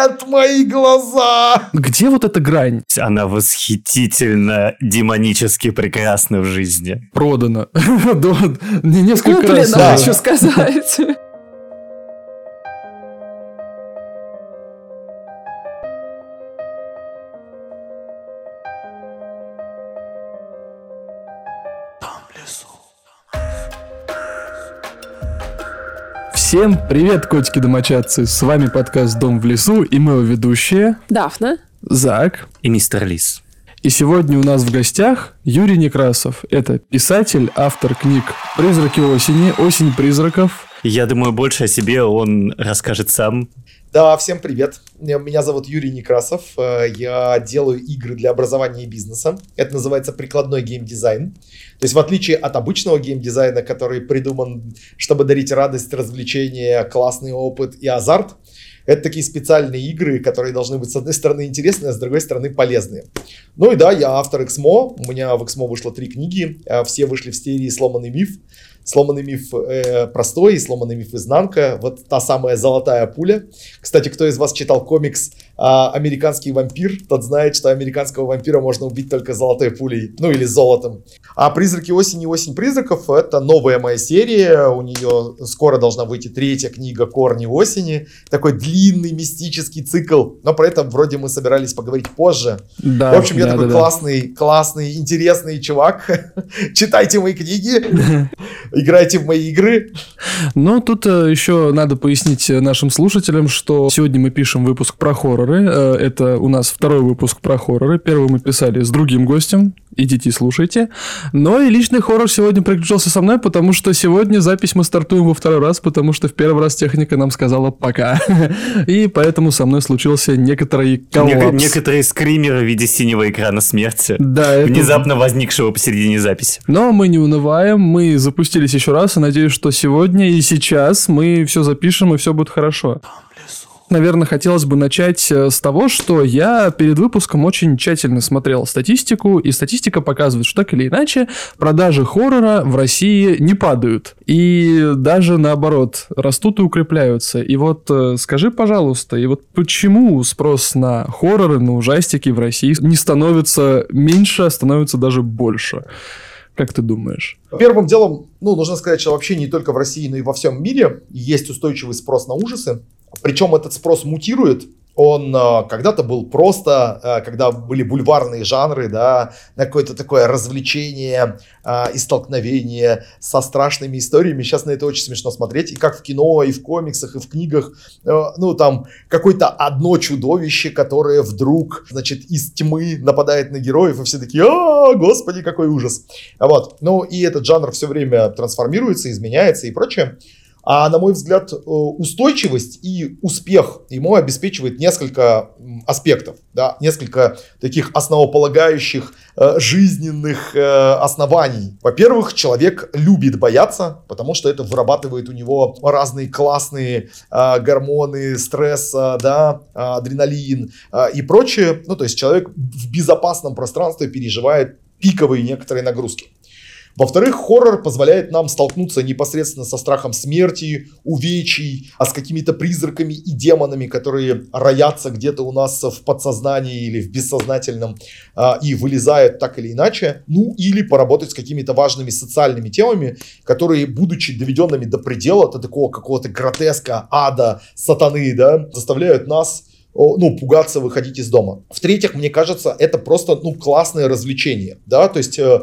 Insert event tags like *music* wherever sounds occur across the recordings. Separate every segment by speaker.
Speaker 1: Нет, мои глаза!
Speaker 2: Где вот эта грань?
Speaker 3: Она восхитительно демонически прекрасна в жизни.
Speaker 2: Продана. *laughs* Несколько раз.
Speaker 4: Куплена, хочу сказать.
Speaker 2: Всем привет, котики-домочадцы! С вами подкаст «Дом в лесу» и мы его ведущие
Speaker 4: Дафна.
Speaker 2: Зак.
Speaker 3: И мистер Лис.
Speaker 2: И сегодня у нас в гостях Юрий Некрасов. Это писатель, автор книг «Призраки осени», «Осень призраков».
Speaker 3: Я думаю, больше о себе он расскажет сам.
Speaker 1: Да, всем привет. Меня зовут Юрий Некрасов. Э, я делаю игры для образования и бизнеса. Это называется прикладной геймдизайн. То есть в отличие от обычного геймдизайна, который придуман, чтобы дарить радость, развлечение, классный опыт и азарт, это такие специальные игры, которые должны быть, с одной стороны, интересные, а с другой стороны, полезные. Ну и да, я автор XMO. У меня в XMO вышло три книги. Э, все вышли в серии «Сломанный миф». Сломанный миф э, простой и сломанный миф изнанка. Вот та самая золотая пуля. Кстати, кто из вас читал комикс а, «Американский вампир», тот знает, что американского вампира можно убить только золотой пулей, ну или золотом. А «Призраки осени» и «Осень призраков» — это новая моя серия. У нее скоро должна выйти третья книга «Корни осени». Такой длинный мистический цикл. Но про это вроде мы собирались поговорить позже.
Speaker 2: Да,
Speaker 1: в общем, я
Speaker 2: да,
Speaker 1: такой
Speaker 2: да,
Speaker 1: классный, классный, интересный чувак. *laughs* Читайте мои книги. Играйте в мои игры.
Speaker 2: Ну, тут э, еще надо пояснить нашим слушателям, что сегодня мы пишем выпуск про хорроры. Э, Это у нас второй выпуск про хорроры. Первый мы писали с другим гостем. Идите и слушайте. Но и личный хоррор сегодня приключился со мной, потому что сегодня запись мы стартуем во второй раз, потому что в первый раз техника нам сказала пока. И поэтому со мной случился некоторый коллапс.
Speaker 3: Нек- некоторые скримеры в виде синего экрана смерти,
Speaker 2: Да,
Speaker 3: внезапно возникшего посередине записи.
Speaker 2: Но мы не унываем, мы запустились еще раз, и надеюсь, что сегодня и сейчас мы все запишем, и все будет хорошо. Наверное, хотелось бы начать э, с того, что я перед выпуском очень тщательно смотрел статистику, и статистика показывает, что так или иначе продажи хоррора в России не падают. И даже наоборот, растут и укрепляются. И вот э, скажи, пожалуйста, и вот почему спрос на хорроры, на ужастики в России не становится меньше, а становится даже больше? Как ты думаешь?
Speaker 1: Первым делом, ну, нужно сказать, что вообще не только в России, но и во всем мире есть устойчивый спрос на ужасы. Причем этот спрос мутирует. Он э, когда-то был просто, э, когда были бульварные жанры, да, на какое-то такое развлечение э, и столкновение со страшными историями. Сейчас на это очень смешно смотреть. И как в кино, и в комиксах, и в книгах. Э, ну, там какое-то одно чудовище, которое вдруг, значит, из тьмы нападает на героев, и все такие, а, господи, какой ужас. Вот. Ну, и этот жанр все время трансформируется, изменяется и прочее. А на мой взгляд, э, устойчивость и успех ему обеспечивает несколько аспектов, да, несколько таких основополагающих э, жизненных э, оснований. Во-первых, человек любит бояться, потому что это вырабатывает у него разные классные гормоны стресса, да, адреналин и прочее. Ну, то есть человек в безопасном пространстве переживает пиковые некоторые нагрузки. Во-вторых, хоррор позволяет нам столкнуться непосредственно со страхом смерти, увечий, а с какими-то призраками и демонами, которые роятся где-то у нас в подсознании или в бессознательном а, и вылезают так или иначе. Ну, или поработать с какими-то важными социальными темами, которые, будучи доведенными до предела, до такого какого-то гротеска, ада, сатаны, да, заставляют нас ну, пугаться выходить из дома. В-третьих, мне кажется, это просто, ну, классное развлечение, да, то есть э,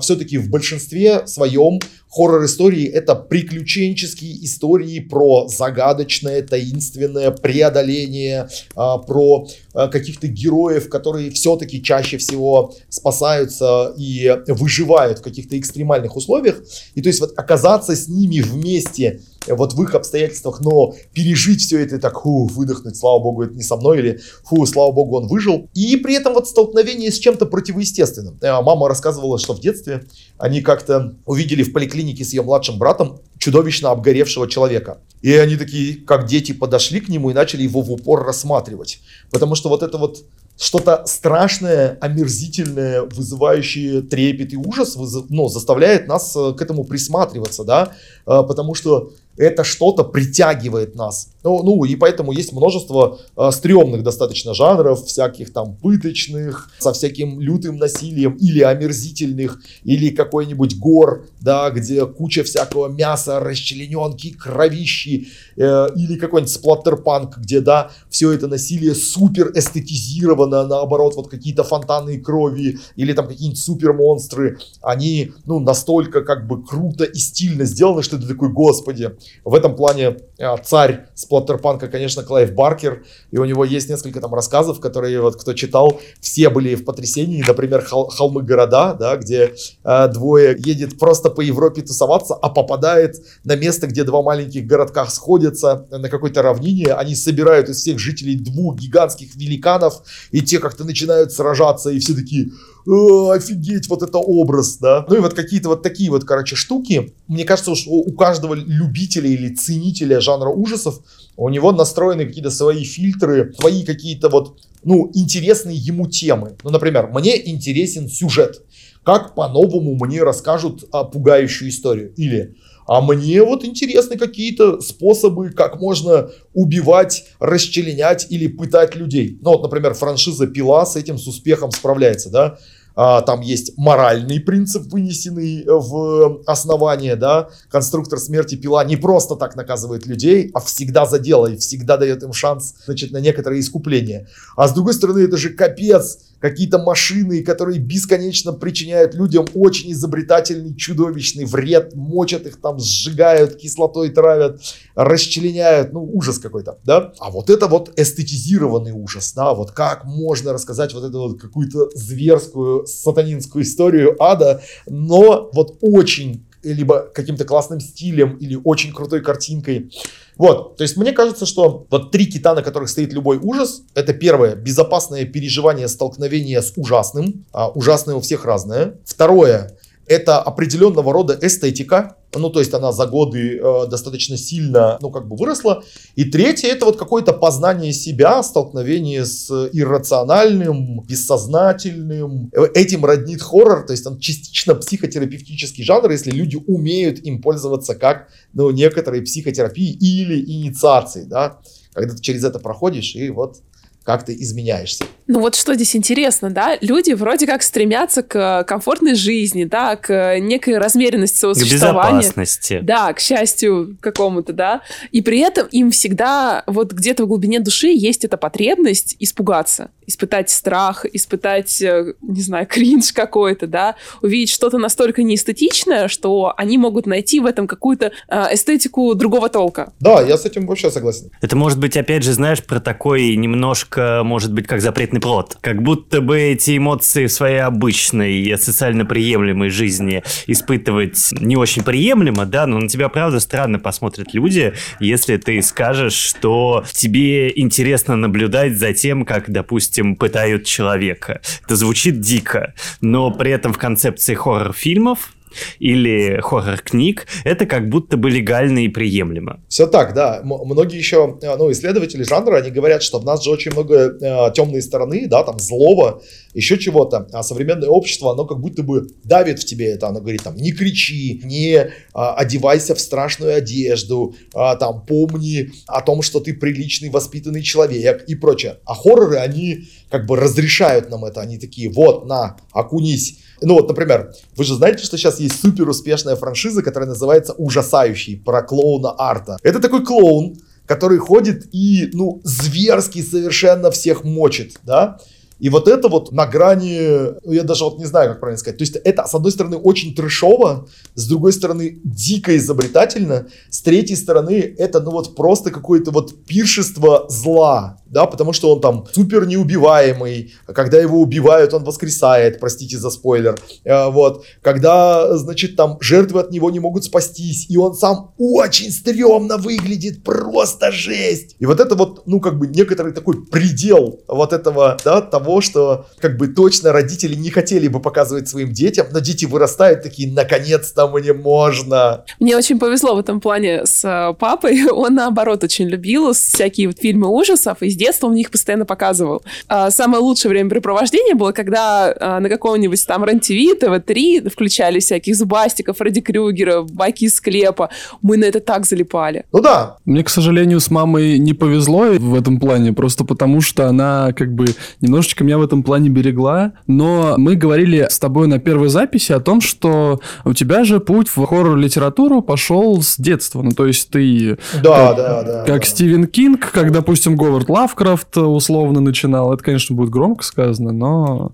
Speaker 1: все-таки в большинстве своем хоррор-истории это приключенческие истории про загадочное, таинственное преодоление, а, про а, каких-то героев, которые все-таки чаще всего спасаются и выживают в каких-то экстремальных условиях. И то есть вот оказаться с ними вместе вот в их обстоятельствах, но пережить все это и так, фу, выдохнуть, слава богу, это не со мной, или фу, слава богу, он выжил. И при этом вот столкновение с чем-то противоестественным. Э, Мама рассказывала, что в детстве они как-то увидели в поликлинике с ее младшим братом чудовищно обгоревшего человека. И они такие, как дети, подошли к нему и начали его в упор рассматривать. Потому что вот это вот что-то страшное, омерзительное, вызывающее трепет и ужас, вызов, ну, заставляет нас э, к этому присматриваться, да, Э, потому что это что-то притягивает нас. Ну, ну и поэтому есть множество э, стрёмных достаточно жанров, всяких там пыточных, со всяким лютым насилием, или омерзительных, или какой-нибудь гор, да, где куча всякого мяса, расчлененки, кровищи, э, или какой-нибудь сплаттерпанк, где, да, все это насилие супер эстетизировано, наоборот, вот какие-то фонтаны крови, или там какие-нибудь супер монстры, они, ну, настолько как бы круто и стильно сделаны, что ты такой, господи, в этом плане э, царь сплаттерпанка, конечно, Клайв Баркер, и у него есть несколько там рассказов, которые вот кто читал, все были в потрясении, например, хол, холмы города, да, где э, двое едет просто по Европе тусоваться, а попадает на место, где два маленьких городка сходятся на какой-то равнине, они собирают из всех жителей двух гигантских великанов, и те как-то начинают сражаться, и все такие, офигеть, вот это образ, да. Ну и вот какие-то вот такие вот, короче, штуки. Мне кажется, что у каждого любителя или ценителя жанра ужасов, у него настроены какие-то свои фильтры, свои какие-то вот, ну, интересные ему темы. Ну, например, мне интересен сюжет. Как по-новому мне расскажут а, пугающую историю. Или а мне вот интересны какие-то способы, как можно убивать, расчленять или пытать людей. Ну вот, например, франшиза «Пила» с этим с успехом справляется, да. А, там есть моральный принцип, вынесенный в основание, да. Конструктор смерти «Пила» не просто так наказывает людей, а всегда за дело и всегда дает им шанс, значит, на некоторые искупления. А с другой стороны, это же капец, какие-то машины, которые бесконечно причиняют людям очень изобретательный, чудовищный вред, мочат их там, сжигают, кислотой травят, расчленяют, ну, ужас какой-то, да. А вот это вот эстетизированный ужас, да, вот как можно рассказать вот эту вот какую-то зверскую сатанинскую историю ада, но вот очень либо каким-то классным стилем или очень крутой картинкой. Вот, то есть мне кажется, что вот три кита, на которых стоит любой ужас, это первое, безопасное переживание столкновения с ужасным, а ужасное у всех разное. Второе, это определенного рода эстетика, ну, то есть она за годы э, достаточно сильно, ну, как бы выросла. И третье, это вот какое-то познание себя, столкновение с иррациональным, бессознательным. Этим роднит хоррор, то есть он частично психотерапевтический жанр, если люди умеют им пользоваться как, ну, некоторые психотерапии или инициации, да, когда ты через это проходишь, и вот как ты изменяешься.
Speaker 4: Ну вот что здесь интересно, да, люди вроде как стремятся к комфортной жизни, да, к некой размеренности своего
Speaker 3: к
Speaker 4: существования.
Speaker 3: безопасности.
Speaker 4: Да, к счастью какому-то, да. И при этом им всегда вот где-то в глубине души есть эта потребность испугаться, испытать страх, испытать, э, не знаю, кринж какой-то, да, увидеть что-то настолько неэстетичное, что они могут найти в этом какую-то э, эстетику другого толка.
Speaker 1: Да, я с этим вообще согласен.
Speaker 3: Это может быть, опять же, знаешь, про такой немножко, может быть, как запретный плод. Как будто бы эти эмоции в своей обычной и социально приемлемой жизни испытывать не очень приемлемо, да, но на тебя, правда, странно посмотрят люди, если ты скажешь, что тебе интересно наблюдать за тем, как, допустим, пытают человека. Это звучит дико, но при этом в концепции хоррор-фильмов или хоррор-книг, это как будто бы легально и приемлемо.
Speaker 1: Все так, да. Многие еще, э, ну, исследователи жанра, они говорят, что в нас же очень много э, темной стороны, да, там, злого, еще чего-то. А современное общество, оно как будто бы давит в тебе это. Оно говорит, там, не кричи, не а, одевайся в страшную одежду, а, там, помни о том, что ты приличный, воспитанный человек и прочее. А хорроры, они как бы разрешают нам это. Они такие, вот, на, окунись. Ну вот, например, вы же знаете, что сейчас есть супер успешная франшиза, которая называется «Ужасающий» про клоуна Арта. Это такой клоун, который ходит и, ну, зверски совершенно всех мочит, да? И вот это вот на грани, ну, я даже вот не знаю, как правильно сказать. То есть это, с одной стороны, очень трешово, с другой стороны, дико изобретательно, с третьей стороны, это, ну вот просто какое-то вот пиршество зла, да, потому что он там супер неубиваемый, когда его убивают, он воскресает, простите за спойлер, э, вот, когда, значит, там жертвы от него не могут спастись, и он сам очень стрёмно выглядит, просто жесть. И вот это вот, ну, как бы некоторый такой предел вот этого, да, того, того, что как бы точно родители не хотели бы показывать своим детям, но дети вырастают такие, наконец-то мне можно.
Speaker 4: Мне очень повезло в этом плане с э, папой. *laughs* Он, наоборот, очень любил всякие вот фильмы ужасов, и с детства он их постоянно показывал. А самое лучшее времяпрепровождение было, когда а, на каком-нибудь там РЕН-ТВ, ТВ-3 включали всяких зубастиков, Фредди Крюгера, байки из склепа. Мы на это так залипали.
Speaker 1: Ну да.
Speaker 2: Мне, к сожалению, с мамой не повезло в этом плане, просто потому что она как бы немножечко меня в этом плане берегла. Но мы говорили с тобой на первой записи о том, что у тебя же путь в хоррор-литературу пошел с детства. Ну, то есть ты...
Speaker 1: Да,
Speaker 2: как,
Speaker 1: да, да.
Speaker 2: Как
Speaker 1: да.
Speaker 2: Стивен Кинг, как, допустим, Говард Лавкрафт условно начинал. Это, конечно, будет громко сказано, но...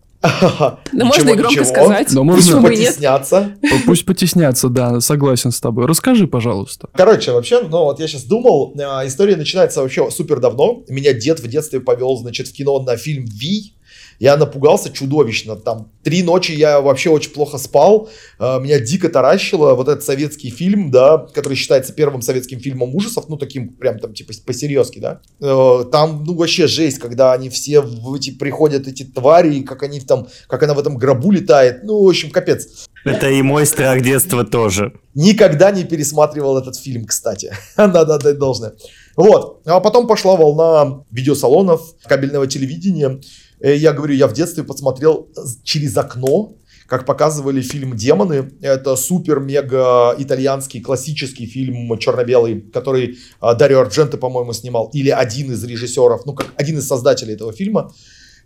Speaker 4: Ну, можно и громко сказать.
Speaker 2: Но
Speaker 1: Пусть
Speaker 2: можно
Speaker 1: потеснятся.
Speaker 2: Пусть потеснятся, да, согласен с тобой. Расскажи, пожалуйста.
Speaker 1: Короче, вообще, ну вот я сейчас думал, э, история начинается вообще супер давно. Меня дед в детстве повел, значит, в кино на фильм «Ви», я напугался чудовищно. Там три ночи я вообще очень плохо спал. Э, меня дико таращило. Вот этот советский фильм, да, который считается первым советским фильмом ужасов, ну, таким прям там типа по-серьезки, да. Э, там, ну, вообще жесть, когда они все в эти приходят, эти твари, как они там, как она в этом гробу летает. Ну, в общем, капец.
Speaker 3: Это и мой страх детства тоже.
Speaker 1: Никогда не пересматривал этот фильм, кстати. *laughs* Надо отдать должное. Вот. А потом пошла волна видеосалонов, кабельного телевидения. Э, Я говорю, я в детстве посмотрел через окно, как показывали фильм «Демоны». Это супер-мега итальянский классический фильм черно-белый, который а, Дарио Ардженто, по-моему, снимал. Или один из режиссеров, ну, как один из создателей этого фильма.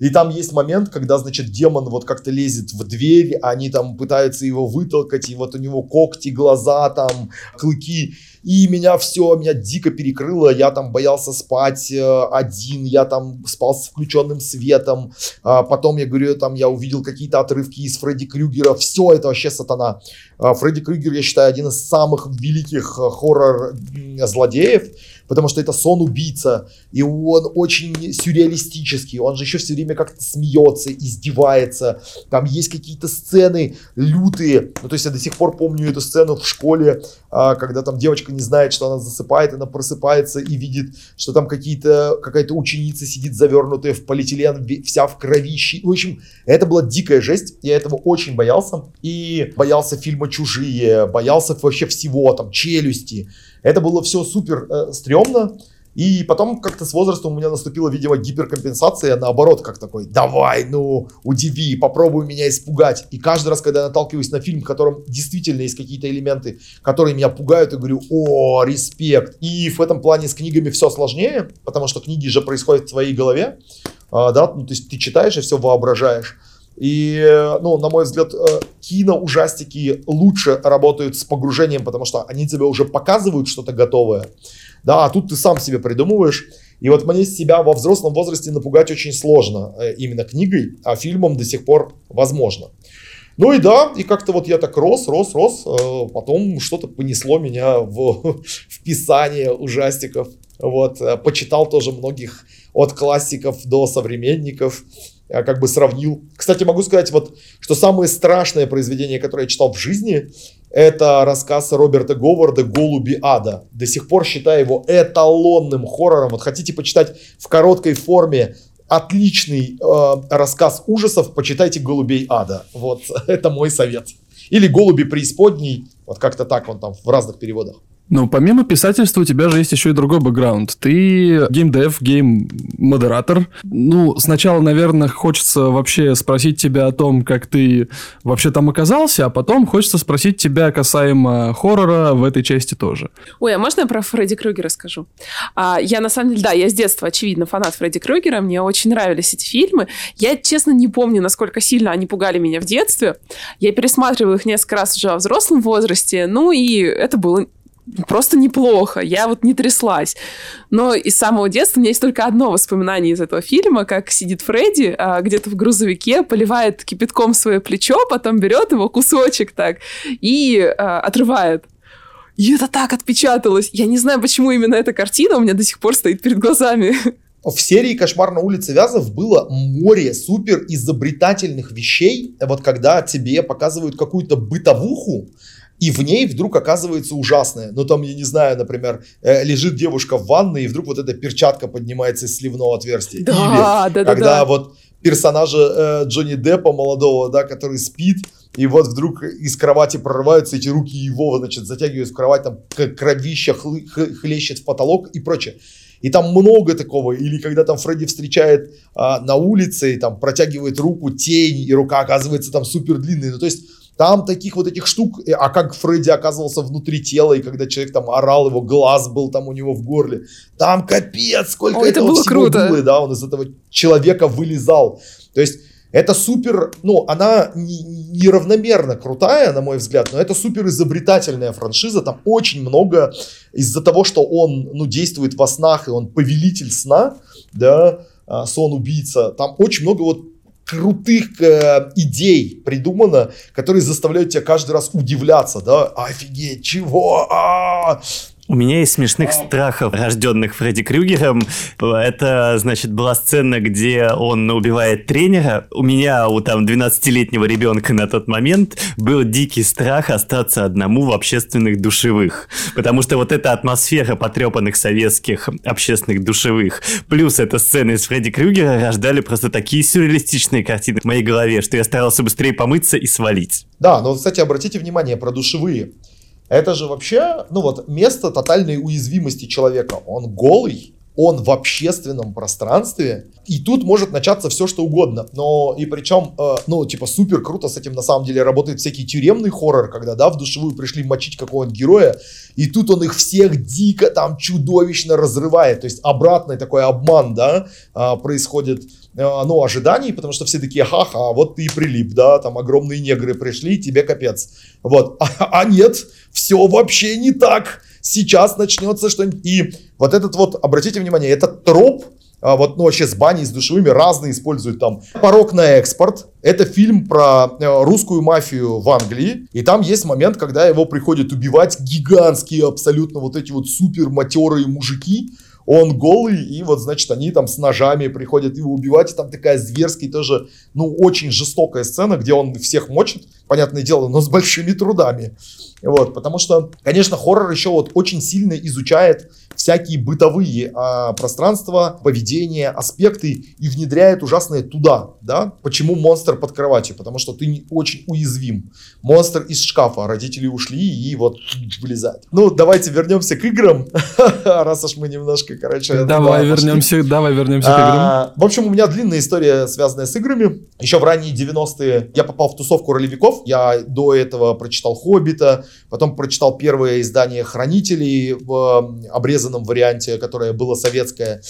Speaker 1: И там есть момент, когда, значит, демон вот как-то лезет в дверь, они там пытаются его вытолкать, и вот у него когти, глаза, там, клыки. И меня все, меня дико перекрыло, я там боялся спать э, один, я там спал с включенным светом, А потом я говорю, там я увидел какие-то отрывки из Фредди Крюгера, все это вообще сатана. А Фредди Крюгер, я считаю, один из самых великих э, хоррор-злодеев, потому что это сон-убийца, и он очень сюрреалистический, он же еще все время как-то смеется, издевается, там есть какие-то сцены лютые, ну то есть я до сих пор помню эту сцену в школе, а, когда там девочка не знает, что она засыпает, она просыпается и видит, что там какие-то, какая-то ученица сидит завернутая в полиэтилен, вся в кровище. В общем, это была дикая жесть, я этого очень боялся. И боялся фильма «Чужие», боялся вообще всего, там, «Челюсти». Это было все супер э, стрёмно. И потом как-то с возрастом у меня наступила, видимо, гиперкомпенсация, наоборот, как такой, давай, ну, удиви, попробуй меня испугать. И каждый раз, когда я наталкиваюсь на фильм, в котором действительно есть какие-то элементы, которые меня пугают, я говорю, о, респект. И в этом плане с книгами все сложнее, потому что книги же происходят в твоей голове, а, да, ну, то есть ты читаешь и все воображаешь. И, ну, на мой взгляд, э, кино-ужастики лучше работают с погружением, потому что они тебе уже показывают что-то готовое. Да, а тут ты сам себе придумываешь. И вот мне себя во взрослом возрасте напугать очень сложно э, именно книгой, а фильмом до сих пор возможно. Ну и да, и как-то вот я так рос, рос, рос, э, потом что-то понесло меня в, *laughs* в писание ужастиков. Вот, э, почитал тоже многих от классиков до современников, как бы сравнил. Кстати, могу сказать, вот, что самое страшное произведение, которое я читал в жизни, это рассказ Роберта Говарда «Голуби ада». До сих пор считаю его эталонным хоррором. Вот хотите почитать в короткой форме отличный э, рассказ ужасов, почитайте «Голубей ада». Вот, *laughs* это мой совет. Или «Голуби преисподней». Вот как-то так он там в разных переводах.
Speaker 2: Ну, помимо писательства у тебя же есть еще и другой бэкграунд. Ты геймдев, гейм-модератор. Ну, сначала, наверное, хочется вообще спросить тебя о том, как ты вообще там оказался, а потом хочется спросить тебя касаемо хоррора в этой части тоже.
Speaker 4: Ой, а можно я про Фредди Крюгера скажу? А, я на самом деле, да, я с детства, очевидно, фанат Фредди Крюгера, мне очень нравились эти фильмы. Я, честно, не помню, насколько сильно они пугали меня в детстве. Я пересматривала их несколько раз уже во взрослом возрасте, ну и это было просто неплохо. Я вот не тряслась. Но из самого детства у меня есть только одно воспоминание из этого фильма, как сидит Фредди а, где-то в грузовике, поливает кипятком свое плечо, потом берет его кусочек так и а, отрывает. И это так отпечаталось. Я не знаю, почему именно эта картина у меня до сих пор стоит перед глазами.
Speaker 1: В серии «Кошмар на улице Вязов» было море супер изобретательных вещей. Вот когда тебе показывают какую-то бытовуху, и в ней вдруг оказывается ужасное. Ну, там, я не знаю, например, э, лежит девушка в ванной, и вдруг вот эта перчатка поднимается из сливного отверстия.
Speaker 4: Да,
Speaker 1: Или
Speaker 4: да, да,
Speaker 1: когда
Speaker 4: да.
Speaker 1: вот персонажа э, Джонни Деппа молодого, да, который спит, и вот вдруг из кровати прорываются эти руки его, значит, затягивают в кровать, там кровища хлы, хлещет в потолок и прочее. И там много такого. Или когда там Фредди встречает а, на улице, и там протягивает руку, тень, и рука оказывается там супер длинной. Ну, то есть там таких вот этих штук, э, а как Фредди оказывался внутри тела, и когда человек там орал, его глаз был там у него в горле. Там капец, сколько О, этого было всего круто. было, да, он из этого человека вылезал. То есть это супер, ну, она неравномерно крутая, на мой взгляд, но это супер изобретательная франшиза. Там очень много из-за того, что он, ну, действует во снах, и он повелитель сна, да, а, сон-убийца. Там очень много вот крутых э, идей придумано, которые заставляют тебя каждый раз удивляться, да, офигеть, чего, а,
Speaker 3: у меня есть смешных страхов, рожденных Фредди Крюгером. Это, значит, была сцена, где он убивает тренера. У меня, у там 12-летнего ребенка на тот момент был дикий страх остаться одному в общественных душевых. Потому что вот эта атмосфера потрепанных советских общественных душевых, плюс эта сцена из Фредди Крюгера рождали просто такие сюрреалистичные картины в моей голове, что я старался быстрее помыться и свалить.
Speaker 1: Да, но, кстати, обратите внимание про душевые. Это же вообще, ну вот, место тотальной уязвимости человека. Он голый, он в общественном пространстве, и тут может начаться все, что угодно. Но и причем, э, ну, типа, супер круто с этим на самом деле работает всякий тюремный хоррор, когда, да, в душевую пришли мочить какого-нибудь героя, и тут он их всех дико там чудовищно разрывает. То есть обратный такой обман, да, э, происходит ну, ожиданий, потому что все такие, ха-ха, вот ты и прилип, да, там огромные негры пришли, тебе капец. Вот, *laughs* а, а нет, все вообще не так. Сейчас начнется что-нибудь. И вот этот вот, обратите внимание, этот троп, а, вот, ну, вообще с баней, с душевыми разные используют там. «Порог на экспорт» — это фильм про э, русскую мафию в Англии, и там есть момент, когда его приходят убивать гигантские абсолютно вот эти вот супер матерые мужики, он голый, и вот, значит, они там с ножами приходят его убивать, и там такая зверская тоже, ну, очень жестокая сцена, где он всех мочит, понятное дело, но с большими трудами. Вот, потому что, конечно, хоррор еще вот очень сильно изучает всякие бытовые а, пространства, поведение, аспекты и внедряет ужасное туда, да? Почему монстр под кроватью? Потому что ты не очень уязвим. Монстр из шкафа, родители ушли и вот вылезает. Ну, давайте вернемся к играм, *laughs* раз уж мы немножко, короче...
Speaker 2: Давай вернемся, давай вернемся к
Speaker 1: а, играм. В общем, у меня длинная история, связанная с играми. Еще в ранние 90-е я попал в тусовку ролевиков. Я до этого прочитал «Хоббита», потом прочитал первое издание «Хранителей» в обрезанном варианте, которое было советское.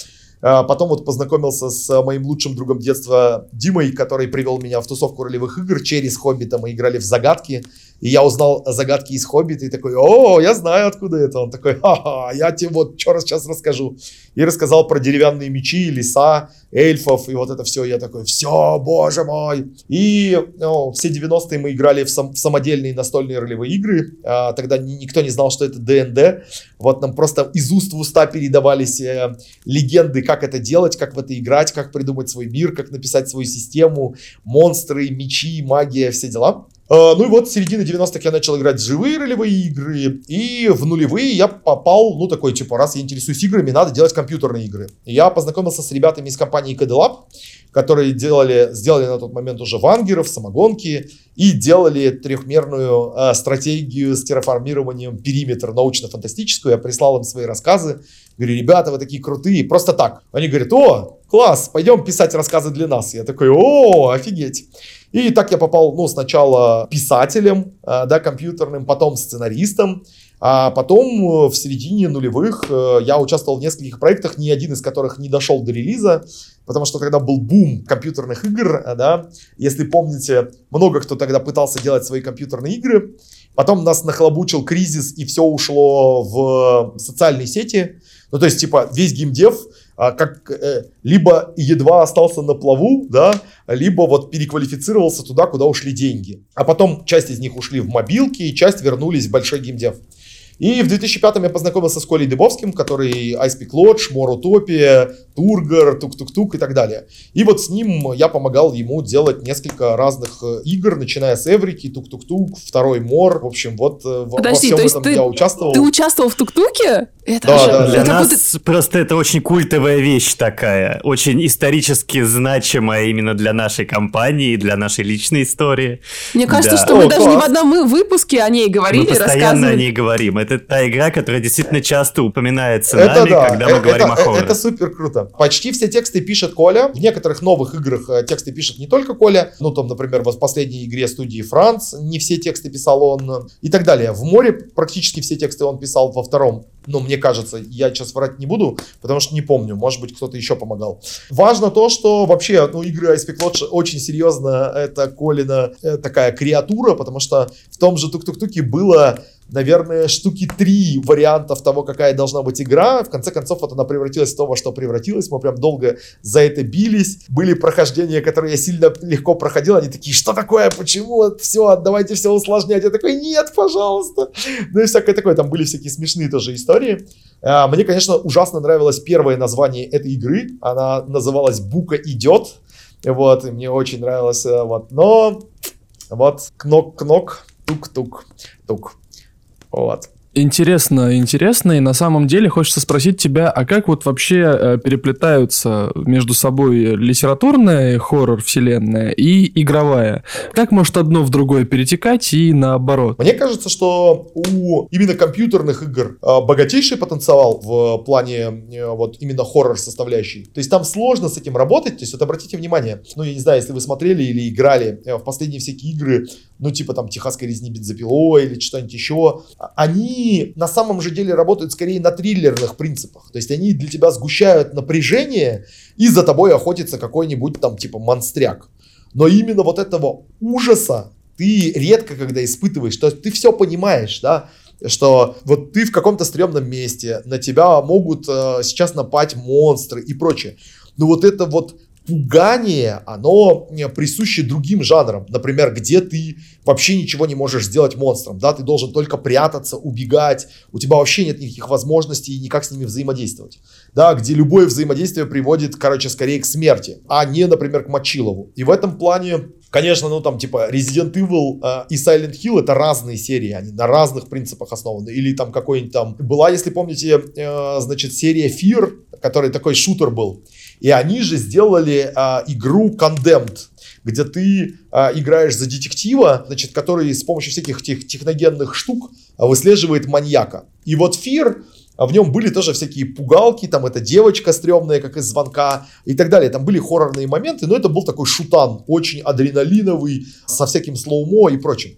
Speaker 1: А потом вот познакомился с моим лучшим другом детства Димой, который привел меня в тусовку ролевых игр через «Хоббита». Мы играли в загадки. И я узнал загадки из «Хоббита» и такой, о, я знаю, откуда это. Он такой, ха-ха, я тебе вот что раз сейчас расскажу. И рассказал про деревянные мечи, леса, эльфов, и вот это все. Я такой, все, боже мой. И ну, все 90-е мы играли в, сам, в самодельные настольные ролевые игры. А, тогда ни, никто не знал, что это ДНД. Вот нам просто из уст в уста передавались э, легенды, как это делать, как в это играть, как придумать свой мир, как написать свою систему, монстры, мечи, магия, все дела. А, ну и вот в середине 90-х я начал играть в живые ролевые игры, и в нулевые я попал, ну такой, типа, раз я интересуюсь играми, надо делать компьютерные игры. Я познакомился с ребятами из компании KDLab, которые делали, сделали на тот момент уже вангеров, самогонки, и делали трехмерную э, стратегию с терраформированием периметр научно-фантастическую. Я прислал им свои рассказы, говорю, ребята, вы такие крутые, просто так. Они говорят, о, класс, пойдем писать рассказы для нас. Я такой, о, офигеть. И так я попал, ну, сначала писателем, э, да, компьютерным, потом сценаристом, а потом э, в середине нулевых э, я участвовал в нескольких проектах, ни один из которых не дошел до релиза, потому что тогда был бум компьютерных игр, да, если помните, много кто тогда пытался делать свои компьютерные игры, потом нас нахлобучил кризис и все ушло в социальные сети, ну, то есть, типа, весь геймдев а, как э, либо едва остался на плаву, да, либо вот переквалифицировался туда, куда ушли деньги. А потом часть из них ушли в мобилки, и часть вернулись в большой геймдев. И в 2005 я познакомился с Колей Дыбовским, который Ice-Pick Lodge, Мор. Утопия, Тургор, Тук-Тук-Тук и так далее. И вот с ним я помогал ему делать несколько разных э, игр, начиная с Эврики, Тук-Тук-Тук, второй Мор. В общем, вот э,
Speaker 4: Подожди,
Speaker 1: во всем этом
Speaker 4: ты,
Speaker 1: я участвовал.
Speaker 4: Ты участвовал в Тук-Туке? Это
Speaker 1: Да,
Speaker 4: же-
Speaker 1: да,
Speaker 3: Для
Speaker 4: это
Speaker 3: нас
Speaker 4: будет-
Speaker 3: просто это очень культовая вещь такая, очень исторически значимая именно для нашей компании, для нашей личной истории.
Speaker 4: Мне кажется,
Speaker 3: Да.
Speaker 4: что мы
Speaker 1: О,
Speaker 4: даже не в
Speaker 1: класс.
Speaker 4: одном выпуске о ней говорили,
Speaker 3: Мы постоянно о ней говорим. Это та игра, которая действительно часто упоминается
Speaker 1: Это
Speaker 3: нами,
Speaker 1: да,
Speaker 3: когда мы
Speaker 1: э-
Speaker 3: говорим
Speaker 1: это,
Speaker 3: о хорроре.
Speaker 1: Это супер круто. Почти все тексты пишет Коля. В некоторых новых играх э, тексты пишет не только Коля. Ну, там, например, в последней игре студии Франц не все тексты писал он э, и так далее. В море практически все тексты он писал во втором. Ну, мне кажется, я сейчас врать не буду, потому что не помню. Может быть, кто-то еще помогал. Важно то, что вообще, ну, игры Ice Peak Lodge очень серьезно это Колина э, такая креатура, потому что в том же Тук-Тук-Туке было наверное, штуки три вариантов того, какая должна быть игра. В конце концов, вот она превратилась в то, во что превратилась. Мы прям долго за это бились. Были прохождения, которые я сильно легко проходил. Они такие, что такое, почему? Все, давайте все усложнять. Я такой, нет, пожалуйста. Ну и всякое такое. Там были всякие смешные тоже истории. А, Мне, конечно, ужасно нравилось первое название этой игры. Она называлась «Бука идет». Вот, и мне очень нравилось. э, Вот, но вот кнок-кнок, тук-тук, тук. Вот.
Speaker 2: Интересно, интересно, и на самом деле хочется спросить тебя, а как вот вообще э, переплетаются между собой литературная хоррор вселенная и игровая? Как может одно в другое перетекать и наоборот?
Speaker 1: Мне кажется, что у именно компьютерных игр а, богатейший потенциал в плане э, вот именно хоррор составляющей. То есть там сложно с этим работать. То есть вот обратите внимание, ну я не знаю, если вы смотрели или играли э, в последние всякие игры, ну типа там Техасской резни бензопилой или что-нибудь еще, а- на самом же деле работают скорее на триллерных принципах. То есть они для тебя сгущают напряжение и за тобой охотится какой-нибудь там типа монстряк. Но именно вот этого ужаса ты редко когда испытываешь, то есть ты все понимаешь, да, что вот ты в каком-то стрёмном месте, на тебя могут э, сейчас напасть монстры и прочее. Но вот это вот пугание, оно э, присуще другим жанрам. Например, где ты вообще ничего не можешь сделать монстром, да, ты должен только прятаться, убегать, у тебя вообще нет никаких возможностей никак с ними взаимодействовать. Да, где любое взаимодействие приводит, короче, скорее к смерти, а не, например, к Мочилову. И в этом плане Конечно, ну там типа Resident Evil э, и Silent Hill это разные серии, они на разных принципах основаны. Или там какой-нибудь там... Была, если помните, э, значит, серия Fear, который такой шутер был. И они же сделали э, игру Condemned, где ты э, играешь за детектива, значит, который с помощью всяких тех, техногенных штук э, выслеживает маньяка. И вот Fear а в нем были тоже всякие пугалки, там эта девочка стрёмная, как из звонка и так далее. Там были хоррорные моменты, но это был такой шутан, очень адреналиновый, со всяким слоумо и прочим.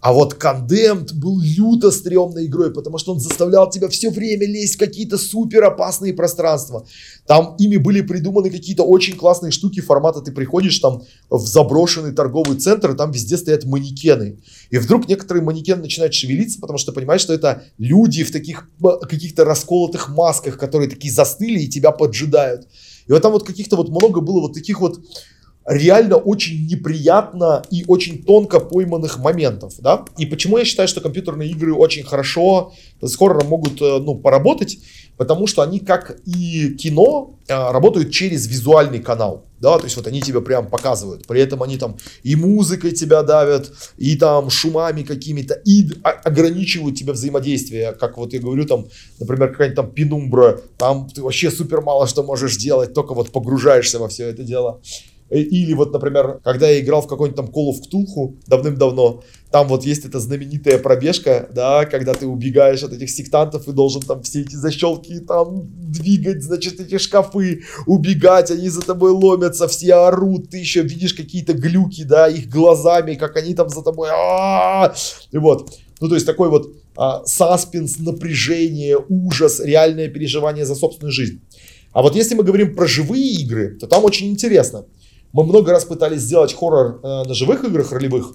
Speaker 1: А вот Condemned был люто стрёмной игрой, потому что он заставлял тебя все время лезть в какие-то супер опасные пространства. Там ими были придуманы какие-то очень классные штуки формата. Ты приходишь там в заброшенный торговый центр, и там везде стоят манекены. И вдруг некоторые манекены начинают шевелиться, потому что понимаешь, что это люди в таких э, каких-то расколотых масках, которые такие застыли и тебя поджидают. И вот там вот каких-то вот много было вот таких вот реально очень неприятно и очень тонко пойманных моментов, да. И почему я считаю, что компьютерные игры очень хорошо с хоррором могут, э, ну, поработать, потому что они, как и кино, э, работают через визуальный канал, да, то есть вот они тебя прям показывают, при этом они там и музыкой тебя давят, и там шумами какими-то, и ограничивают тебя взаимодействие, как вот я говорю, там, например, какая-нибудь там пенумбра, там ты вообще супер мало что можешь делать, только вот погружаешься во все это дело. Э, Или вот, например, когда я играл в какой-нибудь там Call of Cthulhu давным-давно, там вот есть эта знаменитая пробежка, да, когда ты убегаешь от этих сектантов и должен там все эти защелки там двигать, значит, эти шкафы, убегать, они за тобой ломятся, все орут, ты еще видишь какие-то глюки, да, их глазами, как они там за тобой, и вот. Ну, то есть такой вот а, саспенс, напряжение, ужас, реальное переживание за собственную жизнь. А вот если мы говорим про живые игры, то там очень интересно. Мы много раз пытались сделать хоррор э, на живых играх ролевых,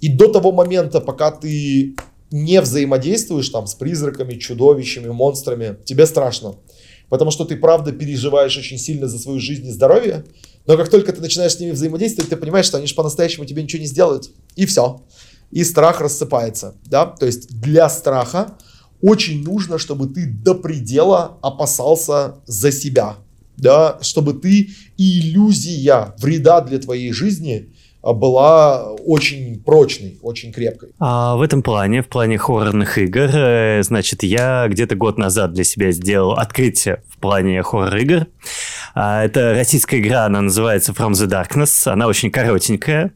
Speaker 1: и до того момента, пока ты не взаимодействуешь там с призраками, чудовищами, монстрами, тебе страшно. Потому что ты правда переживаешь очень сильно за свою жизнь и здоровье, но как только ты начинаешь с ними взаимодействовать, ты понимаешь, что они же по-настоящему тебе ничего не сделают. И все. И страх рассыпается. Да? То есть для страха очень нужно, чтобы ты до предела опасался за себя, да, чтобы ты иллюзия вреда для твоей жизни была очень прочной, очень крепкой.
Speaker 3: А в этом плане, в плане хоррорных игр, э, значит, я где-то год назад для себя сделал открытие в плане хоррор-игр. А, это российская игра, она называется From the Darkness, она очень коротенькая,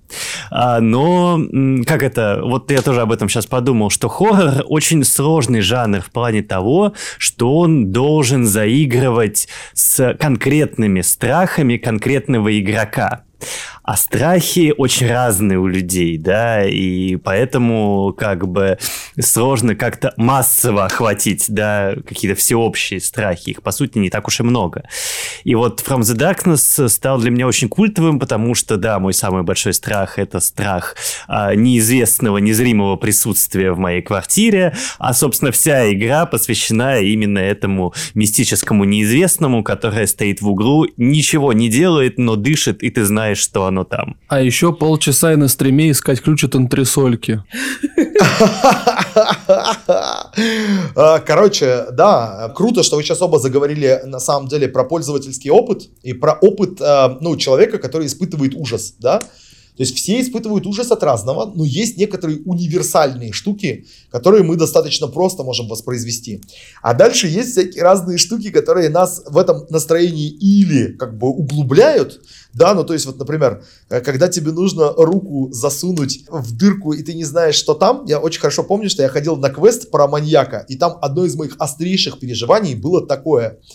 Speaker 3: а, но как это, вот я тоже об этом сейчас подумал, что хоррор очень сложный жанр в плане того, что он должен заигрывать с конкретными страхами конкретного игрока. А страхи очень разные у людей, да, и поэтому как бы сложно как-то массово охватить, да, какие-то всеобщие страхи. Их, по сути, не так уж и много. И вот From the Darkness стал для меня очень культовым, потому что, да, мой самый большой страх — это страх а, неизвестного, незримого присутствия в моей квартире, а, собственно, вся игра посвящена именно этому мистическому неизвестному, которое стоит в углу, ничего не делает, но дышит, и ты знаешь, что оно оно там.
Speaker 2: А еще полчаса и на стриме искать ключ от антресольки.
Speaker 1: А, короче, да, круто, что вы сейчас оба заговорили на самом деле про пользовательский опыт и про опыт а, ну, человека, который испытывает ужас, да. То есть все испытывают ужас от разного, но есть некоторые универсальные штуки, которые мы достаточно просто можем воспроизвести. А дальше есть всякие разные штуки, которые нас в этом настроении или как бы углубляют, да, ну то есть вот, например, э, когда тебе нужно руку засунуть в дырку, и ты не знаешь, что там, я очень хорошо помню, что я ходил на квест про маньяка, и там одно из моих острейших переживаний было такое –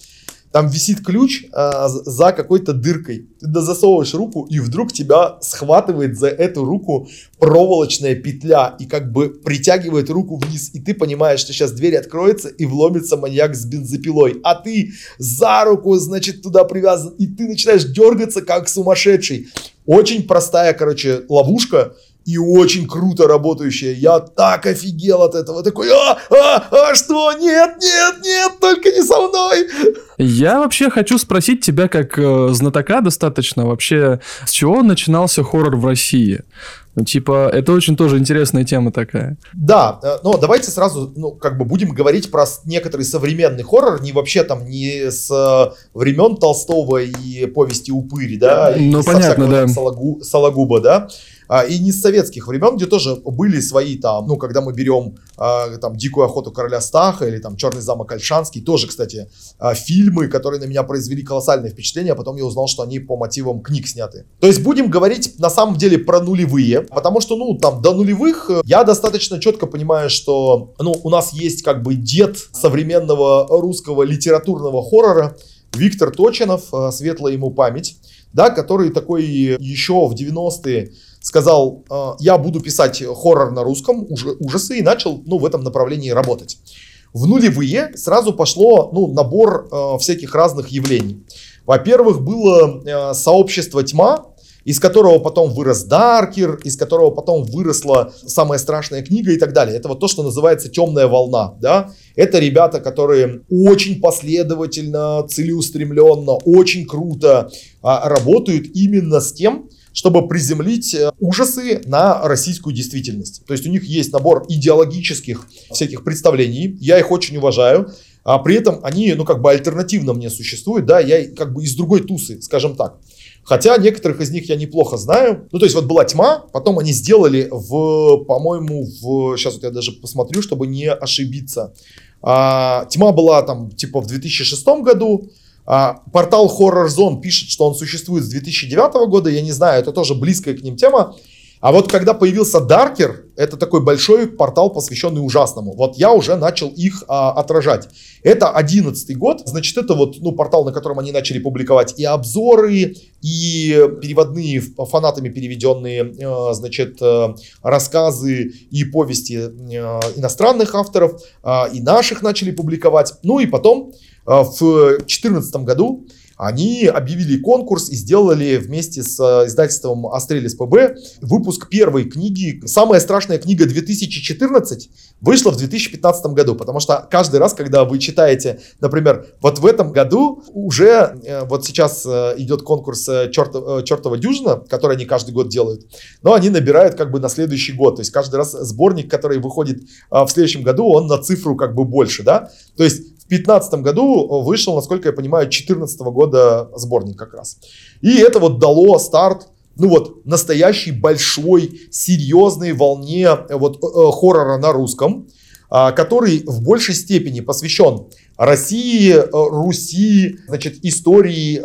Speaker 1: там висит ключ э, за какой-то дыркой. Ты засовываешь руку, и вдруг тебя схватывает за эту руку проволочная петля и как бы притягивает руку вниз. И ты понимаешь, что сейчас дверь откроется и вломится маньяк с бензопилой. А ты за руку, значит, туда привязан. И ты начинаешь дергаться, как сумасшедший. Очень простая, короче, ловушка и очень круто работающая. Я так офигел от этого. Такой, а, а, а что? Нет, нет, нет, только не со мной.
Speaker 2: Я вообще хочу спросить тебя, как э, знатока достаточно, вообще, с чего начинался хоррор в России? Ну, типа, это очень тоже интересная тема такая.
Speaker 1: Да, э, но давайте сразу, ну, как бы будем говорить про некоторый современный хоррор, не вообще там не с э, времен Толстого и повести Упыри, да,
Speaker 2: ну,
Speaker 1: и
Speaker 2: понятно, да.
Speaker 1: Сологу, Сологуба, да, и не с советских времен, где тоже были свои там, ну, когда мы берем а, там «Дикую охоту короля Стаха» или там «Черный замок Альшанский», тоже, кстати, а, фильмы, которые на меня произвели колоссальное впечатление, а потом я узнал, что они по мотивам книг сняты. То есть будем говорить на самом деле про нулевые, потому что, ну, там, до нулевых э, я достаточно четко понимаю, что, ну, у нас есть как бы дед современного русского литературного хоррора, Виктор Точинов, э, светлая ему память, да, который такой еще в 90-е сказал, «А, я буду писать хоррор на русском, ужасы, и начал ну, в этом направлении работать. В нулевые сразу пошло ну, набор э, всяких разных явлений. Во-первых, было э, сообщество тьма, из которого потом вырос Даркер, из которого потом выросла самая страшная книга и так далее. Это вот то, что называется темная волна. Да? Это ребята, которые очень последовательно, целеустремленно, очень круто а, работают именно с тем, чтобы приземлить э, ужасы на российскую действительность. То есть у них есть набор идеологических всяких представлений, я их очень уважаю, а при этом они, ну, как бы альтернативно мне существуют, да, я как бы из другой тусы, скажем так. Хотя некоторых из них я неплохо знаю. Ну, то есть вот была тьма, потом они сделали в, по-моему, в... Сейчас вот я даже посмотрю, чтобы не ошибиться. А, тьма была там типа в 2006 году, а, портал Horror Zone пишет, что он существует с 2009 года. Я не знаю, это тоже близкая к ним тема. А вот когда появился Darker, это такой большой портал, посвященный ужасному. Вот я уже начал их а, отражать. Это одиннадцатый год, значит, это вот ну, портал, на котором они начали публиковать и обзоры, и переводные, фанатами переведенные, э, значит, э, рассказы и повести э, иностранных авторов, э, и наших начали публиковать. Ну и потом а, в 2014 году они объявили конкурс и сделали вместе с э, издательством Астрелис ПБ выпуск первой книги. «Самая страшная книга 2014» вышла в 2015 году, потому что каждый раз, когда вы читаете, например, вот в этом году уже, э, вот сейчас э, идет конкурс черт, «Чертова дюжина», который они каждый год делают, но они набирают как бы на следующий год, то есть каждый раз сборник, который выходит в следующем году, он на цифру как бы больше, да, то есть в 2015 году вышел, насколько я понимаю, 2014 года сборник как раз. И это вот дало старт ну вот, настоящей большой, серьезной волне э, вот, э, э, хоррора на русском, э, который в большей степени посвящен России, Руси, значит, истории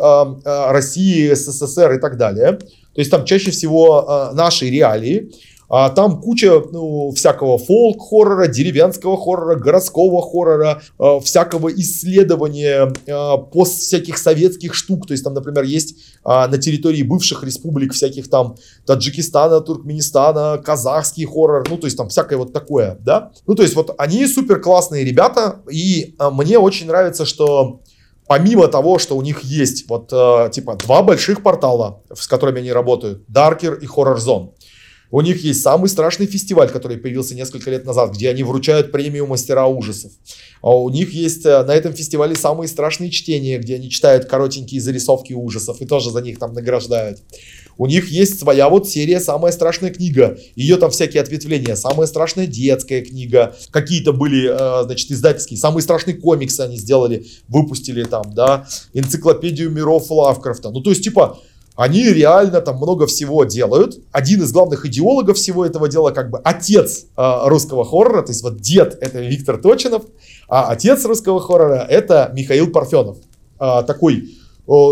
Speaker 1: России, СССР и так далее. То есть там чаще всего наши реалии. А там куча ну, всякого фолк-хоррора, деревенского хоррора, городского хоррора, э, всякого исследования э, пост всяких советских штук. То есть там, например, есть э, на территории бывших республик всяких там Таджикистана, Туркменистана, казахский хоррор. Ну, то есть там всякое вот такое, да. Ну, то есть вот они супер классные ребята. И э, мне очень нравится, что помимо того, что у них есть вот э, типа два больших портала, с которыми они работают, Darker и Horror Zone. У них есть самый страшный фестиваль, который появился несколько лет назад, где они вручают премию мастера ужасов. А у них есть э, на этом фестивале самые страшные чтения, где они читают коротенькие зарисовки ужасов и тоже за них там награждают. У них есть своя вот серия «Самая страшная книга». Ее там всякие ответвления. «Самая страшная детская книга». Какие-то были, э, значит, издательские. «Самые страшные комиксы» они сделали, выпустили там, да. Энциклопедию миров Лавкрафта. Ну, то есть, типа, они реально там много всего делают. Один из главных идеологов всего этого дела, как бы отец э, русского хоррора, то есть вот дед это Виктор Точинов, а отец русского хоррора это Михаил Парфенов. Э, такой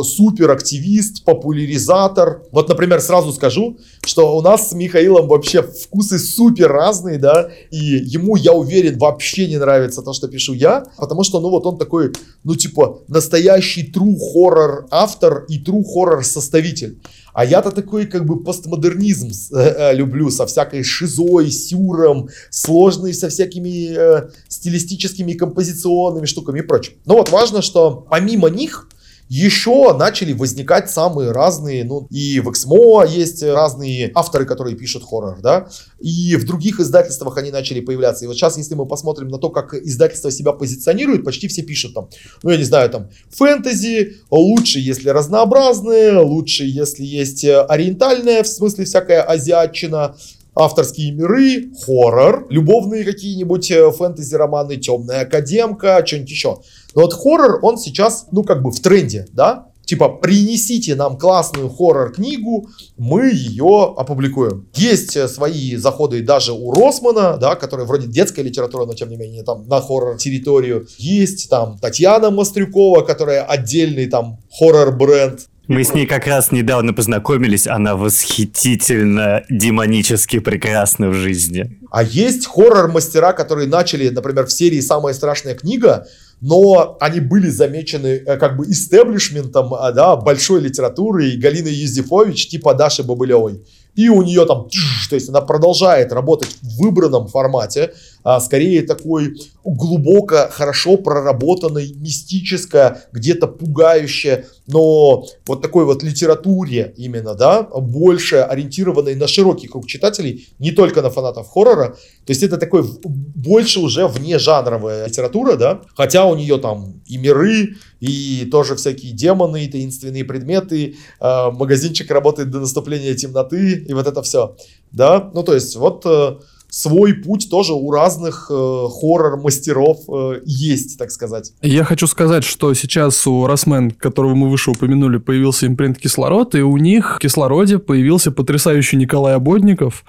Speaker 1: суперактивист, популяризатор. Вот, например, сразу скажу, что у нас с Михаилом вообще вкусы супер разные, да, и ему, я уверен, вообще не нравится то, что пишу я, потому что, ну, вот он такой, ну, типа, настоящий true хоррор автор и true хоррор составитель. А я-то такой как бы постмодернизм э, э, люблю со всякой шизой, сюром, сложный со всякими э, стилистическими композиционными штуками и прочим. Но вот важно, что помимо них еще начали возникать самые разные, ну, и в Эксмо есть разные авторы, которые пишут хоррор, да, и в других издательствах они начали появляться. И вот сейчас, если мы посмотрим на то, как издательство себя позиционирует, почти все пишут там, ну, я не знаю, там, фэнтези, лучше, если разнообразные, лучше, если есть ориентальная, в смысле всякая азиатчина, авторские миры, хоррор, любовные какие-нибудь э, фэнтези-романы, темная академка, что-нибудь еще. Но вот хоррор, он сейчас, ну, как бы в тренде, да? Типа, принесите нам классную хоррор-книгу, мы ее опубликуем. Есть э, свои заходы даже у Росмана, да, который вроде детская литература, но тем не менее там на хоррор-территорию. Есть там Татьяна Мострюкова, которая отдельный там хоррор-бренд.
Speaker 3: Мы с ней как раз недавно познакомились, она восхитительно демонически прекрасна в жизни.
Speaker 1: А есть хоррор-мастера, которые начали, например, в серии «Самая страшная книга», но они были замечены э, как бы истеблишментом а, да, большой литературы и Галины Юзефович типа Даши Бабылевой. И у нее там, то есть она продолжает работать в выбранном формате, а скорее такой глубоко, хорошо проработанной, мистическая, где-то пугающая, но вот такой вот литературе именно, да, больше ориентированной на широкий круг читателей, не только на фанатов хоррора. То есть это такой больше уже вне жанровая литература, да, хотя у нее там и миры, и тоже всякие демоны, и таинственные предметы, э, магазинчик работает до наступления темноты, и вот это все, да, ну то есть вот э, свой путь тоже у разных э, хоррор-мастеров э, есть, так сказать.
Speaker 2: Я хочу сказать, что сейчас у Росмен, которого мы выше упомянули, появился импринт «Кислород», и у них в «Кислороде» появился потрясающий Николай Ободников,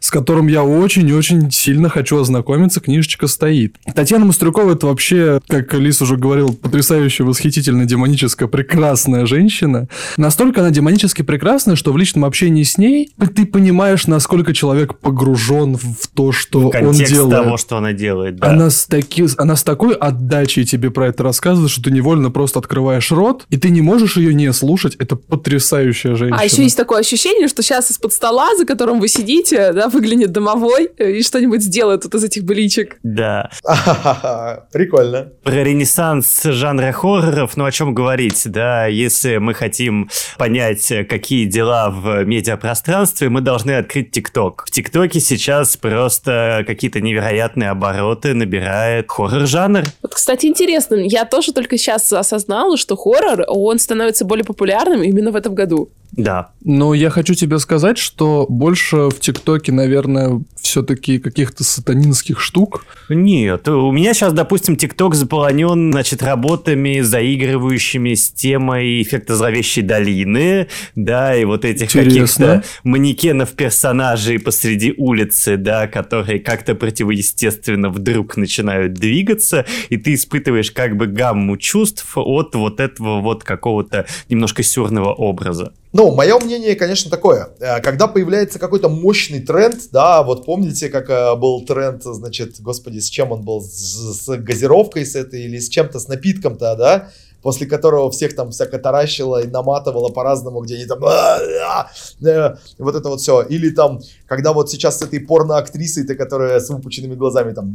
Speaker 2: с которым я очень-очень сильно хочу ознакомиться, книжечка стоит. Татьяна Мастрюкова – это вообще, как Лис уже говорил, потрясающая, восхитительная, демоническая, прекрасная женщина. Настолько она демонически прекрасная, что в личном общении с ней ты понимаешь, насколько человек погружен в в то, что
Speaker 3: Контекст
Speaker 2: он делает.
Speaker 3: того, что она делает, да.
Speaker 2: Она с, таки, она с такой отдачей тебе про это рассказывает, что ты невольно просто открываешь рот, и ты не можешь ее не слушать. Это потрясающая женщина.
Speaker 4: А еще есть такое ощущение, что сейчас из-под стола, за которым вы сидите, да, выглянет домовой и что-нибудь сделает вот из этих быличек.
Speaker 3: Да.
Speaker 1: Прикольно.
Speaker 3: Про ренессанс жанра хорроров, ну о чем говорить, да, если мы хотим понять, какие дела в медиапространстве, мы должны открыть ТикТок. В ТикТоке сейчас просто какие-то невероятные обороты набирает хоррор-жанр.
Speaker 4: Вот, кстати, интересно, я тоже только сейчас осознала, что хоррор, он становится более популярным именно в этом году.
Speaker 3: Да.
Speaker 2: Но я хочу тебе сказать, что больше в ТикТоке, наверное, все-таки каких-то сатанинских штук.
Speaker 3: Нет, у меня сейчас, допустим, ТикТок заполонен, значит, работами, заигрывающими с темой эффекта зловещей долины, да, и вот этих каких-то манекенов персонажей посреди улицы, да, которые как-то противоестественно вдруг начинают двигаться, и ты испытываешь как бы гамму чувств от вот этого вот какого-то немножко сюрного образа.
Speaker 1: Ну, мое мнение, конечно, такое. Э, когда появляется какой-то мощный тренд, да, вот помните, как э, был тренд, значит, господи, с чем он был, с, с газировкой с этой или с чем-то, с напитком-то, да, после которого всех там всяко таращило и наматывало по-разному, где они там «А, а, э, вот это вот все. Или там, когда вот сейчас с этой порно-актрисой, которая с выпученными глазами там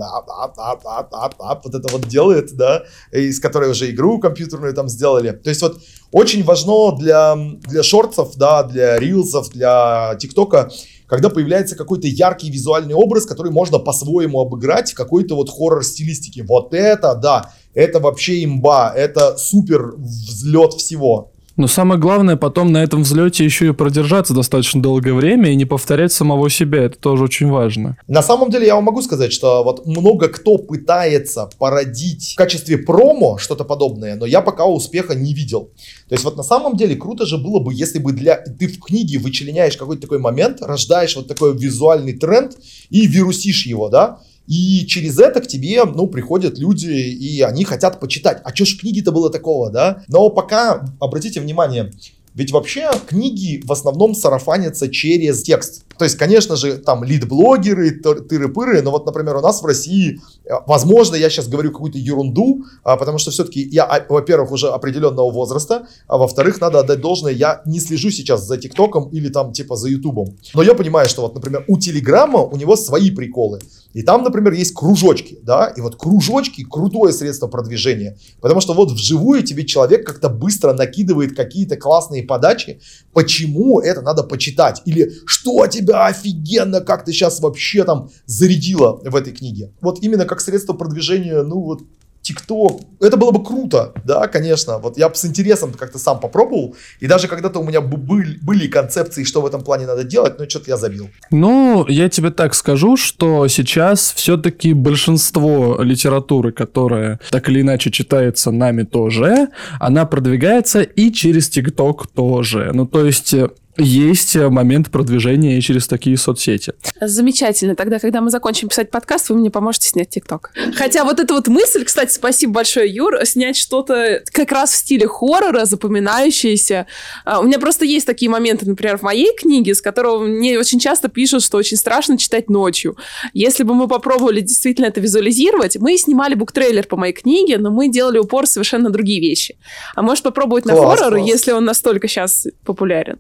Speaker 1: вот это вот делает, да, из которой уже игру компьютерную там сделали. То есть вот очень важно для, для шортсов, да, для рилсов, для тиктока, когда появляется какой-то яркий визуальный образ, который можно по-своему обыграть в какой-то вот хоррор-стилистике. Вот это, да, это вообще имба, это супер взлет всего.
Speaker 2: Но самое главное потом на этом взлете еще и продержаться достаточно долгое время и не повторять самого себя. Это тоже очень важно.
Speaker 1: На самом деле я вам могу сказать, что вот много кто пытается породить в качестве промо что-то подобное, но я пока успеха не видел. То есть вот на самом деле круто же было бы, если бы для ты в книге вычленяешь какой-то такой момент, рождаешь вот такой визуальный тренд и вирусишь его, да? И через это к тебе, ну, приходят люди, и они хотят почитать. А что ж в книге-то было такого, да? Но пока, обратите внимание, ведь вообще книги в основном сарафанятся через текст. То есть, конечно же, там лид-блогеры, тыры-пыры, но вот, например, у нас в России, э, возможно, я сейчас говорю какую-то ерунду, а, потому что все-таки я, а, во-первых, уже определенного возраста, а во-вторых, надо отдать должное, я не слежу сейчас за ТикТоком или там типа за Ютубом. Но я понимаю, что вот, например, у Телеграма у него свои приколы. И там, например, есть кружочки, да, и вот кружочки крутое средство продвижения, потому что вот вживую тебе человек как-то быстро накидывает какие-то классные подачи, почему это надо почитать, или что тебе тебя офигенно, как ты сейчас вообще там зарядила в этой книге. Вот именно как средство продвижения, ну вот ТикТок, это было бы круто, да, конечно. Вот я бы с интересом как-то сам попробовал. И даже когда-то у меня были, были концепции, что в этом плане надо делать, но что-то я забил.
Speaker 2: Ну, я тебе так скажу, что сейчас все-таки большинство литературы, которая так или иначе читается нами тоже, она продвигается и через ТикТок тоже. Ну, то есть есть э, момент продвижения через такие соцсети.
Speaker 4: Замечательно. Тогда, когда мы закончим писать подкаст, вы мне поможете снять ТикТок. Хотя вот эта вот мысль, кстати, спасибо большое, Юр, снять что-то как раз в стиле хоррора, запоминающееся. А, у меня просто есть такие моменты, например, в моей книге, с которого мне очень часто пишут, что очень страшно читать ночью. Если бы мы попробовали действительно это визуализировать, мы снимали буктрейлер по моей книге, но мы делали упор совершенно на другие вещи. А может попробовать класс, на хоррор, класс. если он настолько сейчас популярен?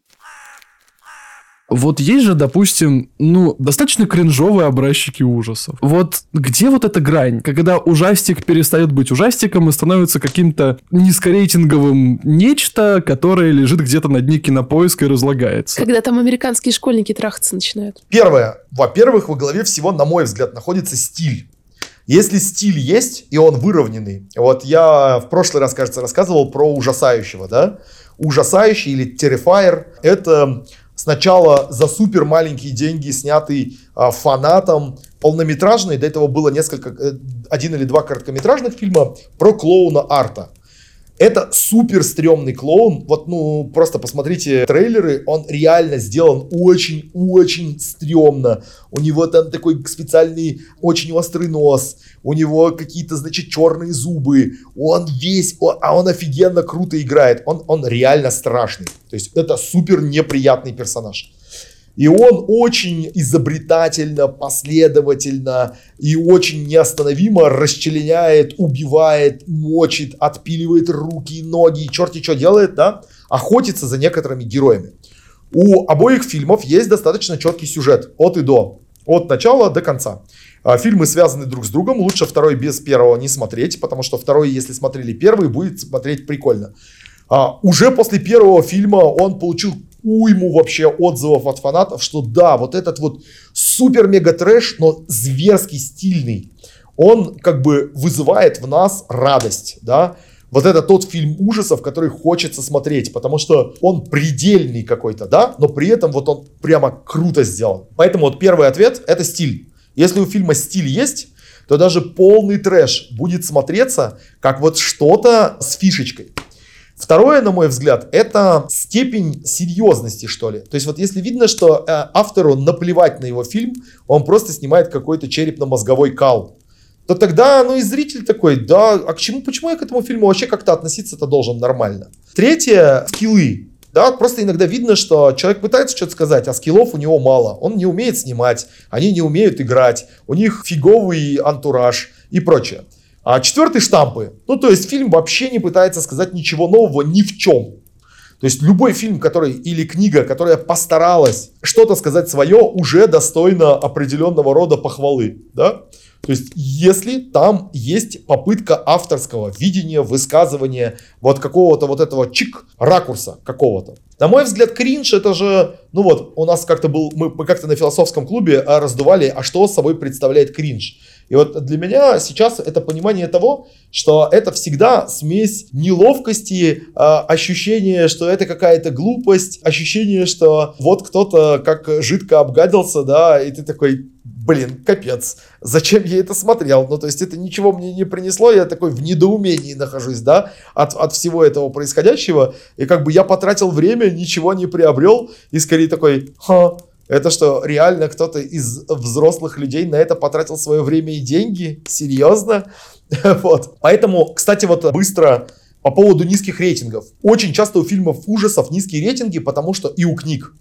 Speaker 2: Вот есть же, допустим, ну, достаточно кринжовые образчики ужасов. Вот где вот эта грань, когда ужастик перестает быть ужастиком и становится каким-то низкорейтинговым нечто, которое лежит где-то на дне кинопоиска и разлагается?
Speaker 4: Когда там американские школьники трахаться начинают.
Speaker 1: Первое. Во-первых, во главе всего, на мой взгляд, находится стиль. Если стиль есть, и он выровненный, вот я в прошлый раз, кажется, рассказывал про ужасающего, да? Ужасающий или Terrifier – это сначала за супер маленькие деньги снятый а, фанатом полнометражный, до этого было несколько, э, один или два короткометражных фильма про клоуна Арта. Это супер стрёмный клоун. Вот, ну, просто посмотрите трейлеры. Он реально сделан очень-очень стрёмно. У него там такой специальный, очень острый нос. У него какие-то, значит, черные зубы. Он весь, он, а он офигенно круто играет. Он, он реально страшный. То есть это супер неприятный персонаж. И он очень изобретательно, последовательно и очень неостановимо расчленяет, убивает, мочит, отпиливает руки, ноги, черти что делает, да, охотится за некоторыми героями. У обоих фильмов есть достаточно четкий сюжет от и до, от начала до конца. А, фильмы связаны друг с другом, лучше второй без первого не смотреть, потому что второй, если смотрели первый, будет смотреть прикольно. А, уже после первого фильма он получил уйму вообще отзывов от фанатов, что да, вот этот вот супер-мега трэш, но зверский стильный, он как бы вызывает в нас радость, да, вот это тот фильм ужасов, который хочется смотреть, потому что он предельный какой-то, да, но при этом вот он прямо круто сделан. Поэтому вот первый ответ — это стиль. Если у фильма стиль есть, то даже полный трэш будет смотреться как вот что-то с фишечкой. Второе, на мой взгляд, это степень серьезности, что ли. То есть вот если видно, что э, автору наплевать на его фильм, он просто снимает какой-то черепно-мозговой кал, то тогда, ну и зритель такой, да, а к чему, почему я к этому фильму вообще как-то относиться-то должен нормально? Третье, скиллы. Да, просто иногда видно, что человек пытается что-то сказать, а скиллов у него мало. Он не умеет снимать, они не умеют играть, у них фиговый антураж и прочее. А четвертый штампы. Ну, то есть фильм вообще не пытается сказать ничего нового ни в чем. То есть любой фильм, который или книга, которая постаралась что-то сказать свое, уже достойно определенного рода похвалы. Да? То есть, если там есть попытка авторского видения, высказывания вот какого-то вот этого чик, ракурса какого-то. На мой взгляд, кринж это же, ну вот, у нас как-то был, мы, мы как-то на философском клубе а, раздували, а что собой представляет кринж. И вот для меня сейчас это понимание того, что это всегда смесь неловкости, э, ощущение, что это какая-то глупость, ощущение, что вот кто-то как жидко обгадился, да, и ты такой, блин, капец, зачем я это смотрел? Ну, то есть это ничего мне не принесло, я такой в недоумении нахожусь, да, от, от всего этого происходящего, и как бы я потратил время, ничего не приобрел, и скорее такой, ха, это что, реально кто-то из взрослых людей на это потратил свое время и деньги? Серьезно? *laughs* Вот. Поэтому, кстати, вот быстро по поводу низких рейтингов. Очень часто у фильмов ужасов низкие рейтинги, потому что и у книг.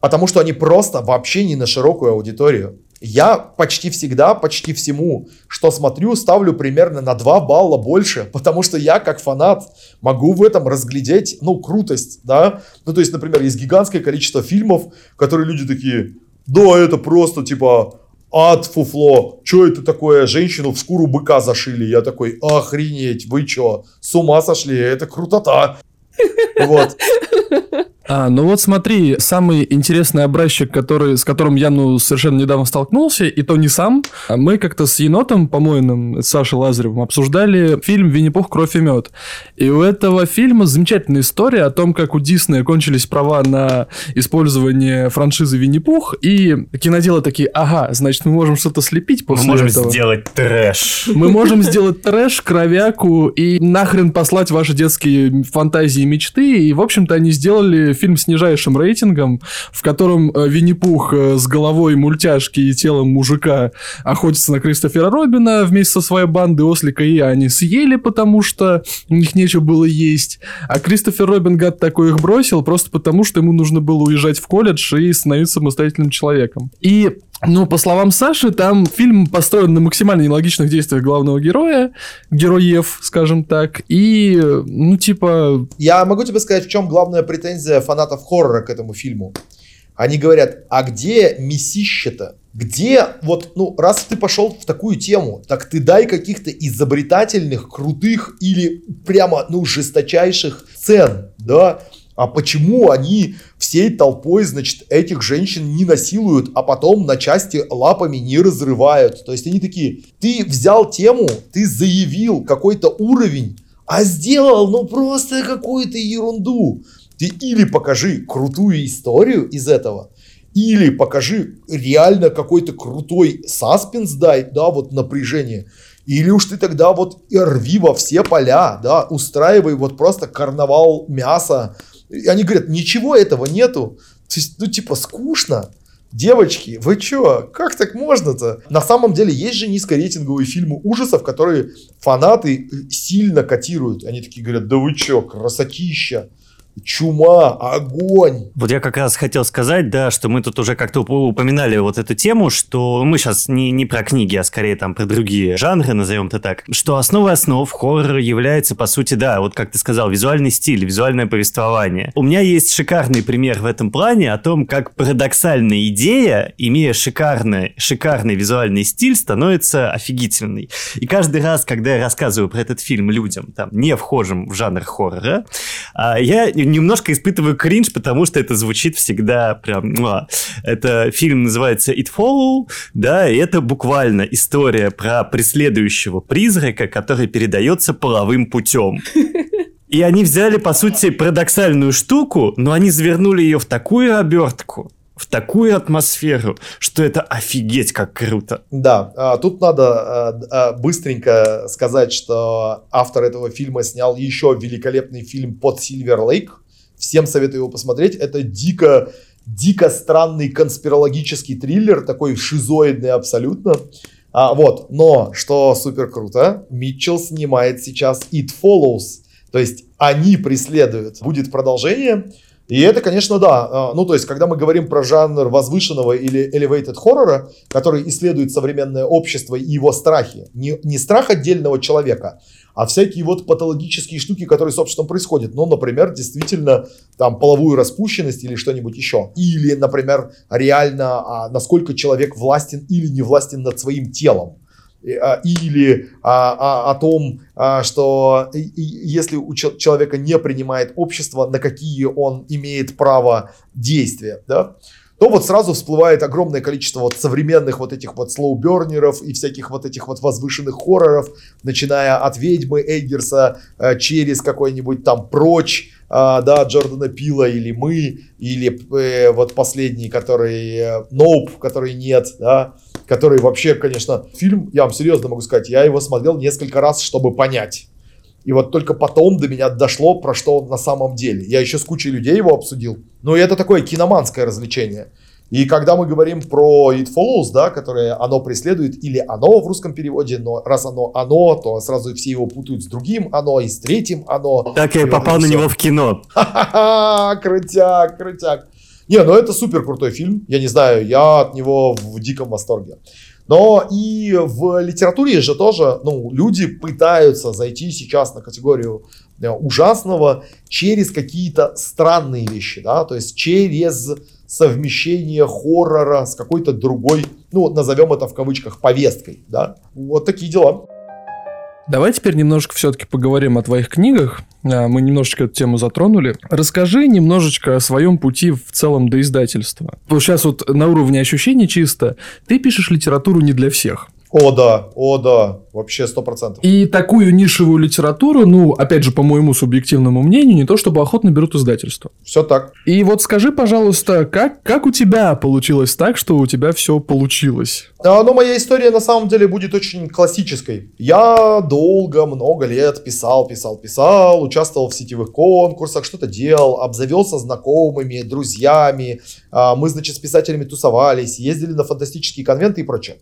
Speaker 1: Потому что они просто вообще не на широкую аудиторию. Я почти всегда, почти всему, что смотрю, ставлю примерно на 2 балла больше, *laughs* потому что я, как фанат, могу в этом разглядеть, ну, крутость, да. Ну, то есть, например, есть гигантское количество фильмов, которые люди такие, да, это просто, типа, ад, фуфло, что это такое, женщину в шкуру быка зашили. Я такой, охренеть, вы что, с ума сошли, это крутота. *laughs* Вот.
Speaker 2: А, ну вот смотри, самый интересный образчик, который, с которым я ну, совершенно недавно столкнулся, и то не сам. А мы как-то с енотом помойным, с Сашей Лазаревым, обсуждали фильм «Винни-Пух. Кровь и мед». И у этого фильма замечательная история о том, как у Диснея кончились права на использование франшизы «Винни-Пух», и киноделы такие, ага, значит, мы можем что-то слепить после
Speaker 3: Мы можем
Speaker 2: этого.
Speaker 3: сделать трэш.
Speaker 2: Мы можем сделать трэш, кровяку и нахрен послать ваши детские фантазии и мечты. И, в общем-то, они сделали фильм с нижайшим рейтингом, в котором э, Винни-Пух э, с головой мультяшки и телом мужика охотится на Кристофера Робина вместе со своей бандой Ослика и они съели, потому что у них нечего было есть. А Кристофер Робин, гад такой, их бросил просто потому, что ему нужно было уезжать в колледж и становиться самостоятельным человеком. И ну, по словам Саши, там фильм построен на максимально нелогичных действиях главного героя, героев, скажем так, и, ну, типа...
Speaker 1: Я могу тебе сказать, в чем главная претензия фанатов хоррора к этому фильму. Они говорят, а где месище-то? Где, вот, ну, раз ты пошел в такую тему, так ты дай каких-то изобретательных, крутых или прямо, ну, жесточайших сцен, да? А почему они всей толпой, значит, этих женщин не насилуют, а потом на части лапами не разрывают? То есть они такие, ты взял тему, ты заявил какой-то уровень, а сделал, ну, просто какую-то ерунду. Ты или покажи крутую историю из этого, или покажи реально какой-то крутой саспенс дай, да, вот напряжение. Или уж ты тогда вот рви во все поля, да, устраивай вот просто карнавал мяса, и они говорят, ничего этого нету. То есть, ну, типа, скучно. Девочки, вы чё? Как так можно-то? На самом деле есть же низкорейтинговые фильмы ужасов, которые фанаты сильно котируют. Они такие говорят, да вы чё, красотища чума, огонь.
Speaker 3: Вот я как раз хотел сказать, да, что мы тут уже как-то упоминали вот эту тему, что мы сейчас не, не про книги, а скорее там про другие жанры, назовем это так, что основой основ хоррора является, по сути, да, вот как ты сказал, визуальный стиль, визуальное повествование. У меня есть шикарный пример в этом плане о том, как парадоксальная идея, имея шикарный, шикарный визуальный стиль, становится офигительной. И каждый раз, когда я рассказываю про этот фильм людям, там, не вхожим в жанр хоррора, а, я немножко испытываю кринж, потому что это звучит всегда прям... Муа. Это фильм называется It Follow, да, и это буквально история про преследующего призрака, который передается половым путем. И они взяли, по сути, парадоксальную штуку, но они завернули ее в такую обертку, в такую атмосферу, что это офигеть как круто.
Speaker 1: Да, а, тут надо а, а, быстренько сказать, что автор этого фильма снял еще великолепный фильм под Сильвер Лейк. Всем советую его посмотреть. Это дико, дико странный конспирологический триллер, такой шизоидный абсолютно. А, вот, но что супер круто, Митчелл снимает сейчас It Follows, то есть они преследуют. Будет продолжение. И это, конечно, да. А, ну, то есть, когда мы говорим про жанр возвышенного или elevated хоррора, который исследует современное общество и его страхи, не, не страх отдельного человека, а всякие вот патологические штуки, которые с обществом происходят. Ну, например, действительно, там, половую распущенность или что-нибудь еще. Или, например, реально, а, насколько человек властен или не властен над своим телом. А, или а, а, о том, а, что если у человека не принимает общество, на какие он имеет право действия, да, то вот сразу всплывает огромное количество вот современных вот этих вот слоубернеров и всяких вот этих вот возвышенных хорроров, начиная от «Ведьмы» Эйгерса э, через какой-нибудь там «Прочь», а, да, Джордана Пила или «Мы», или э, вот последний, который «Ноуп», э, который «Нет», да, который вообще, конечно, фильм, я вам серьезно могу сказать, я его смотрел несколько раз, чтобы понять. И вот только потом до меня дошло, про что он на самом деле. Я еще с кучей людей его обсудил. Ну и это такое киноманское развлечение. И когда мы говорим про It Follows, да, которое оно преследует, или оно в русском переводе, но раз оно оно, то сразу все его путают с другим оно и с третьим оно.
Speaker 3: Так я и попал на все. него в кино. *laughs*
Speaker 1: Ха-ха-ха, крутяк, крутяк. Не, ну это супер крутой фильм. Я не знаю, я от него в диком восторге. Но и в литературе же тоже, ну, люди пытаются зайти сейчас на категорию э, ужасного через какие-то странные вещи, да, то есть через совмещение хоррора с какой-то другой, ну, назовем это в кавычках, повесткой, да. Вот такие дела.
Speaker 2: Давай теперь немножко все-таки поговорим о твоих книгах. А, мы немножечко эту тему затронули. Расскажи немножечко о своем пути в целом до издательства. Сейчас вот на уровне ощущений чисто. Ты пишешь литературу не для всех.
Speaker 1: О, да, о, да, вообще сто процентов.
Speaker 2: И такую нишевую литературу, ну, опять же, по моему субъективному мнению, не то чтобы охотно берут издательство.
Speaker 1: Все так.
Speaker 2: И вот скажи, пожалуйста, как, как у тебя получилось так, что у тебя все получилось?
Speaker 1: А, ну, моя история на самом деле будет очень классической. Я долго, много лет писал, писал, писал, участвовал в сетевых конкурсах, что-то делал, обзавелся знакомыми, друзьями. А, мы, значит, с писателями тусовались, ездили на фантастические конвенты и прочее.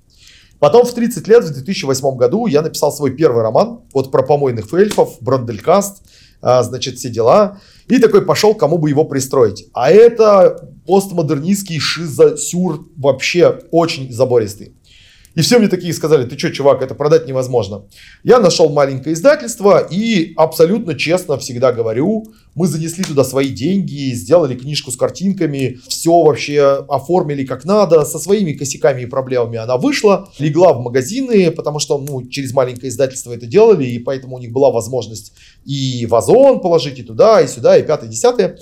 Speaker 1: Потом в 30 лет, в 2008 году, я написал свой первый роман, вот про помойных эльфов, Бранделькаст, а, значит, все дела. И такой пошел, кому бы его пристроить. А это постмодернистский шиза-сюр вообще очень забористый. И все мне такие сказали, ты что, чувак, это продать невозможно. Я нашел маленькое издательство и абсолютно честно всегда говорю, мы занесли туда свои деньги, сделали книжку с картинками, все вообще оформили как надо, со своими косяками и проблемами она вышла, легла в магазины, потому что ну, через маленькое издательство это делали, и поэтому у них была возможность и в Озон положить, и туда, и сюда, и пятое, десятое.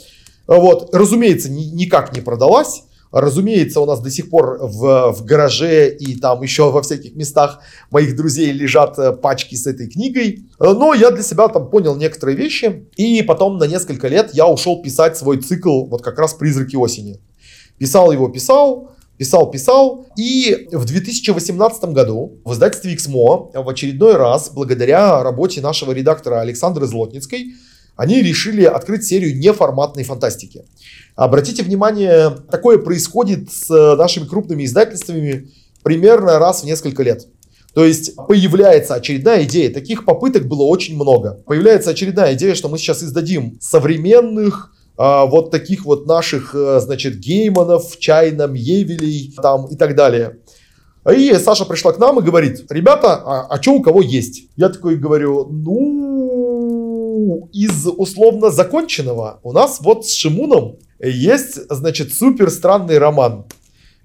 Speaker 1: Вот, разумеется, ни, никак не продалась. Разумеется, у нас до сих пор в, в гараже и там еще во всяких местах моих друзей лежат э, пачки с этой книгой. Э, но я для себя там понял некоторые вещи. И потом на несколько лет я ушел писать свой цикл вот как раз «Призраки осени». Писал его, писал, писал, писал. И в 2018 году в издательстве XMO в очередной раз, благодаря работе нашего редактора Александры Злотницкой, они решили открыть серию неформатной фантастики. Обратите внимание, такое происходит с нашими крупными издательствами примерно раз в несколько лет. То есть появляется очередная идея. Таких попыток было очень много. Появляется очередная идея, что мы сейчас издадим современных а, вот таких вот наших, э, значит, гейманов, чайном, евелей там и так далее. И Саша пришла к нам и говорит, ребята, а, а что у кого есть? Я такой говорю, ну, из условно законченного у нас вот с Шимуном есть, значит, супер странный роман,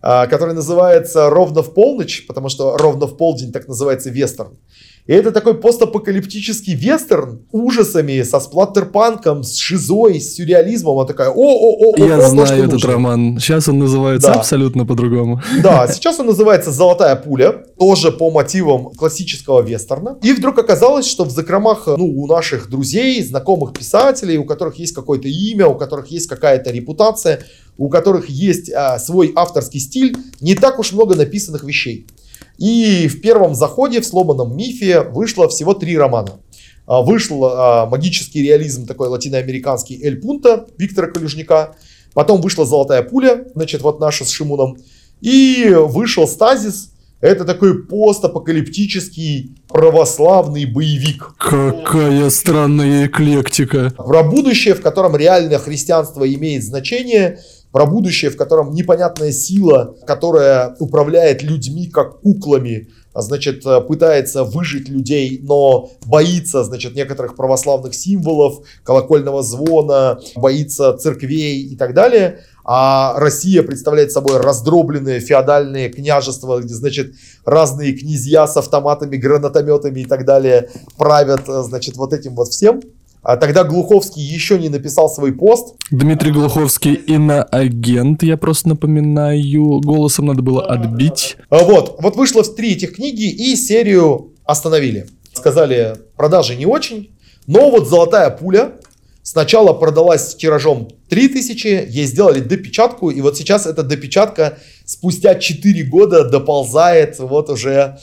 Speaker 1: а, который называется «Ровно в полночь», потому что ровно в полдень так называется вестерн. И это такой постапокалиптический вестерн ужасами, со сплаттерпанком, с шизой, с сюрреализмом. Он такая, о-о-о,
Speaker 2: Я
Speaker 1: о,
Speaker 2: знаю этот
Speaker 1: нужно.
Speaker 2: роман. Сейчас он называется
Speaker 1: Да.
Speaker 2: абсолютно по-другому.
Speaker 1: Да, *laughs* сейчас он называется «Золотая пуля», тоже по мотивам классического вестерна. И вдруг оказалось, что в закромах ну, у наших друзей, знакомых писателей, у которых есть какое-то имя, у которых есть какая-то репутация, у которых есть а, свой авторский стиль, не так уж много написанных вещей. И в первом заходе в «Сломанном мифе» вышло всего три романа. А, Вышел а, магический реализм такой латиноамериканский «Эль Пунта» Виктора Колюжняка. Потом вышла «Золотая пуля», значит, вот наша с Шимуном. И вышел «Стазис». Это такой постапокалиптический православный боевик.
Speaker 2: Какая странная эклектика.
Speaker 1: Про будущее, в котором реальное христианство имеет значение, про будущее, в котором непонятная сила, которая управляет людьми как куклами, а, значит, э, пытается выжить людей, но боится, значит, некоторых православных символов, колокольного звона, боится церквей и так далее. А Россия представляет собой раздробленные феодальные княжества, где, значит, разные князья с автоматами, гранатометами и так далее правят, э, значит, вот этим вот всем. А тогда Глуховский еще не написал свой пост.
Speaker 2: Дмитрий Глуховский иноагент, я просто напоминаю. Голосом надо было отбить.
Speaker 1: А Вот, вот вышло три этих книги и серию остановили. Сказали, продажи не очень, но вот «Золотая пуля» сначала продалась тиражом 3000, ей сделали допечатку, и вот сейчас эта допечатка спустя 4 года доползает вот уже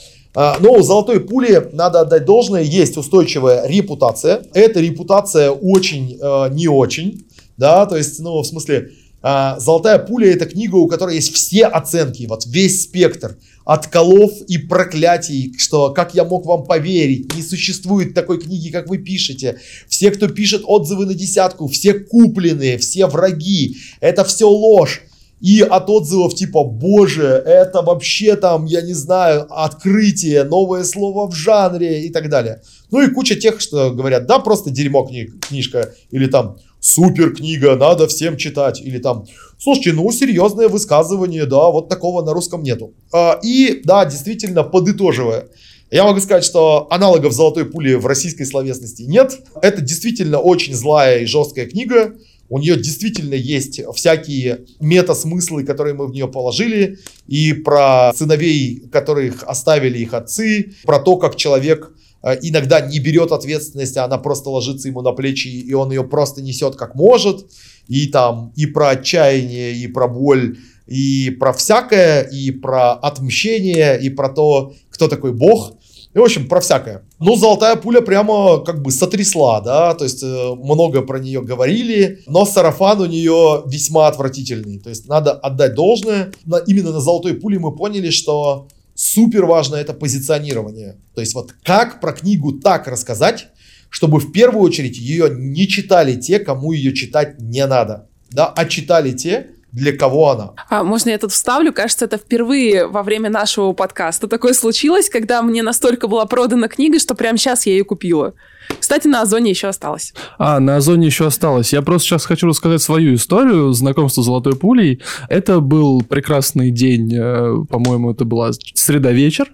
Speaker 1: Но у золотой пули, надо отдать должное, есть устойчивая репутация. Эта репутация очень э, не очень, да, то есть, ну, в смысле, а, Золотая пуля это книга, у которой есть все оценки, вот весь спектр отколов и проклятий, что как я мог вам поверить, не существует такой книги, как вы пишете. Все, кто пишет отзывы на десятку, все купленные, все враги, это все ложь. И от отзывов типа, боже, это вообще там, я не знаю, открытие, новое слово в жанре и так далее. Ну и куча тех, что говорят, да, просто дерьмо кни- книжка, или там, супер книга, надо всем читать, или там, слушайте, ну серьезное высказывание, да, вот такого на русском нету. А, И да, действительно, подытоживая, я могу сказать, что аналогов золотой пули в российской словесности нет. Это действительно очень злая и жесткая книга. У нее действительно есть всякие мета-смыслы, которые мы в нее положили. И про сыновей, которых оставили их отцы. Про то, как человек э, иногда не берет ответственность, а она просто ложится ему на плечи, и он ее просто несет как может. И там и про отчаяние, и про боль, и про всякое, и про отмщение, и про то, кто такой Бог. И, в общем, про всякое. Ну, «Золотая пуля» прямо как бы сотрясла, да, то есть э, много про нее говорили, но сарафан у нее весьма отвратительный. То есть надо отдать должное. Именно на «Золотой пуле» мы поняли, что супер важно это позиционирование. То есть вот как про книгу так рассказать, чтобы в первую очередь ее не читали те, кому ее читать не надо, да, а читали те, для кого она.
Speaker 4: А можно я тут вставлю? Кажется, это впервые во время нашего подкаста такое случилось, когда мне настолько была продана книга, что прямо сейчас я ее купила. Кстати, на Озоне еще осталось.
Speaker 2: А, на Озоне еще осталось. Я просто сейчас хочу рассказать свою историю знакомства с Золотой Пулей. Это был прекрасный день, э, по-моему, это была среда вечер.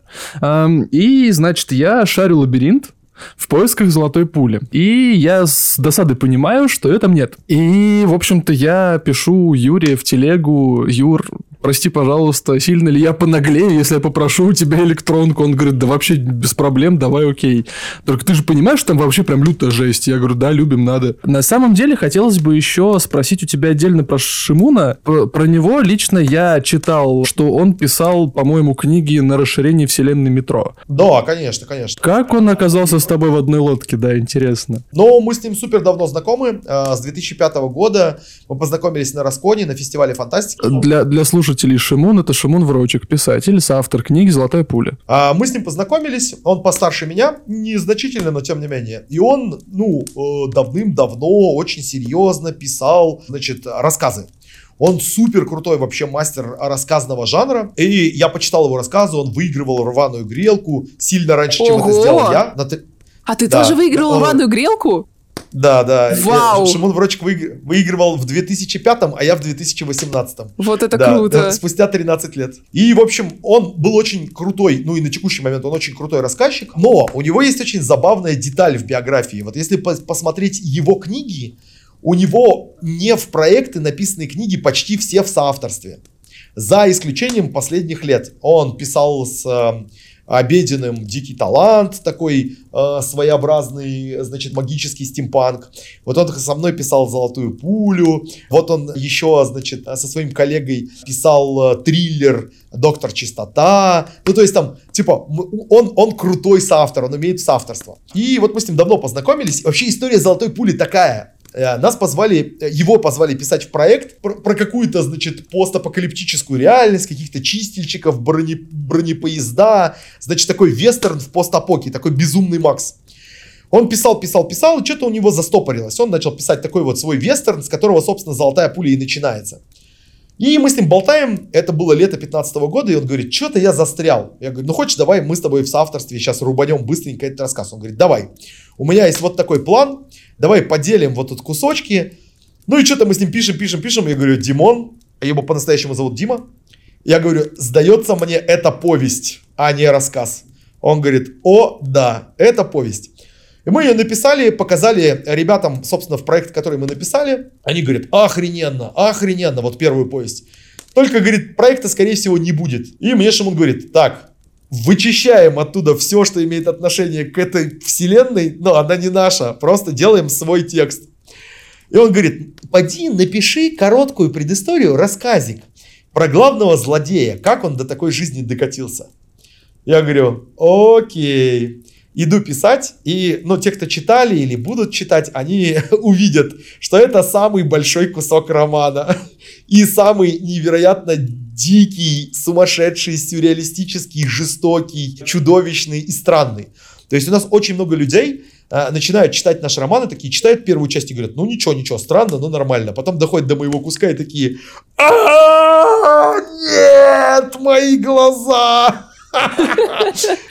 Speaker 2: И, значит, я шарю лабиринт, в поисках золотой пули. И я с досадой понимаю, что ее там нет. И, в общем-то, я пишу Юре в телегу, Юр, прости, пожалуйста, сильно ли я понаглею, если я попрошу у тебя электронку? Он говорит, да вообще без проблем, давай, окей. Только ты же понимаешь, что там вообще прям лютая жесть. Я говорю, да, любим, надо. На самом деле, хотелось бы еще спросить у тебя отдельно про Шимуна. Про, про него лично я читал, что он писал, по-моему, книги на расширение вселенной метро.
Speaker 1: Да, конечно, конечно.
Speaker 2: Как он оказался с тобой в одной лодке, да, интересно.
Speaker 1: Но мы с ним супер давно знакомы. Э, С 2005 года мы познакомились на Расконе, на фестивале фантастики.
Speaker 2: Для, для слушателей Шимун, это Шимун Врочек, писатель, соавтор книги «Золотая пуля».
Speaker 1: А, Мы с ним познакомились, он постарше меня, незначительно, но тем не менее. И он, ну, э, давным-давно очень серьезно писал, значит, рассказы. Он супер крутой вообще мастер рассказного жанра. И я почитал его рассказы, он выигрывал рваную грелку сильно раньше, чем это
Speaker 4: Ого!
Speaker 1: сделал я. На
Speaker 4: А ты
Speaker 1: Да.
Speaker 4: тоже выиграл рваную грелку?
Speaker 1: Да, да.
Speaker 4: Вау!
Speaker 1: Шимон Врочек выигр- выигрывал в 2005, а я в 2018.
Speaker 4: Вот это
Speaker 1: Да,
Speaker 4: круто.
Speaker 1: да, спустя 13 лет. И, в общем, он был очень крутой, ну и на текущий момент он очень крутой рассказчик, но у него есть очень забавная деталь в биографии. Вот если пос- посмотреть его книги, у него не в проекты написанные книги почти все в соавторстве. За исключением последних лет. Он писал с э, Обеденным «Дикий талант», такой э, своеобразный, значит, магический стимпанк. Вот он со мной писал «Золотую пулю». Вот он еще, значит, со своим коллегой писал э, триллер «Доктор Чистота». Ну, то есть там, типа, он, он крутой соавтор, он умеет соавторство. И вот мы с ним давно познакомились. Вообще история «Золотой пули» такая. Э, Нас позвали, э, его позвали писать в проект про, про какую-то, значит, постапокалиптическую реальность, каких-то чистильщиков, броне, бронепоезда, значит, такой вестерн в постапоке, такой безумный Макс. Он писал, писал, писал, и что-то у него застопорилось. Он начал писать такой вот свой вестерн, с которого, собственно, «Золотая пуля» и начинается. И мы с ним болтаем, это было лето 15 года, и он говорит, что-то я застрял. Я говорю, ну хочешь, давай мы с тобой в соавторстве сейчас рубанем быстренько этот рассказ. Он говорит, давай, у меня есть вот такой план, давай поделим вот тут кусочки. Ну и что-то мы с ним пишем, пишем, пишем. Я говорю, Димон, его по-настоящему зовут Дима. Я говорю, сдается мне это повесть, а не рассказ. Он говорит, о, да, это повесть. И мы ее написали, показали ребятам, собственно, в проект, который мы написали. Они говорят, охрененно, охрененно, вот первую повесть. Только, говорит, проекта, скорее всего, не будет. И мне Шимон говорит, так, вычищаем оттуда все, что имеет отношение к этой вселенной, но она не наша, просто делаем свой текст. И он говорит, поди напиши короткую предысторию, рассказик про главного злодея, как он до такой жизни докатился. Я говорю, окей. Иду писать, и, ну, те, кто читали или будут читать, они *laughs* увидят, что это самый большой кусок романа. И самый невероятно дикий, сумасшедший, сюрреалистический, жестокий, чудовищный и странный. То есть у нас очень много людей э, начинают читать наш роман и такие читают первую часть и говорят, ну ничего, ничего, странно, но нормально. Потом доходят до моего куска и такие, «А, нет, мои глаза.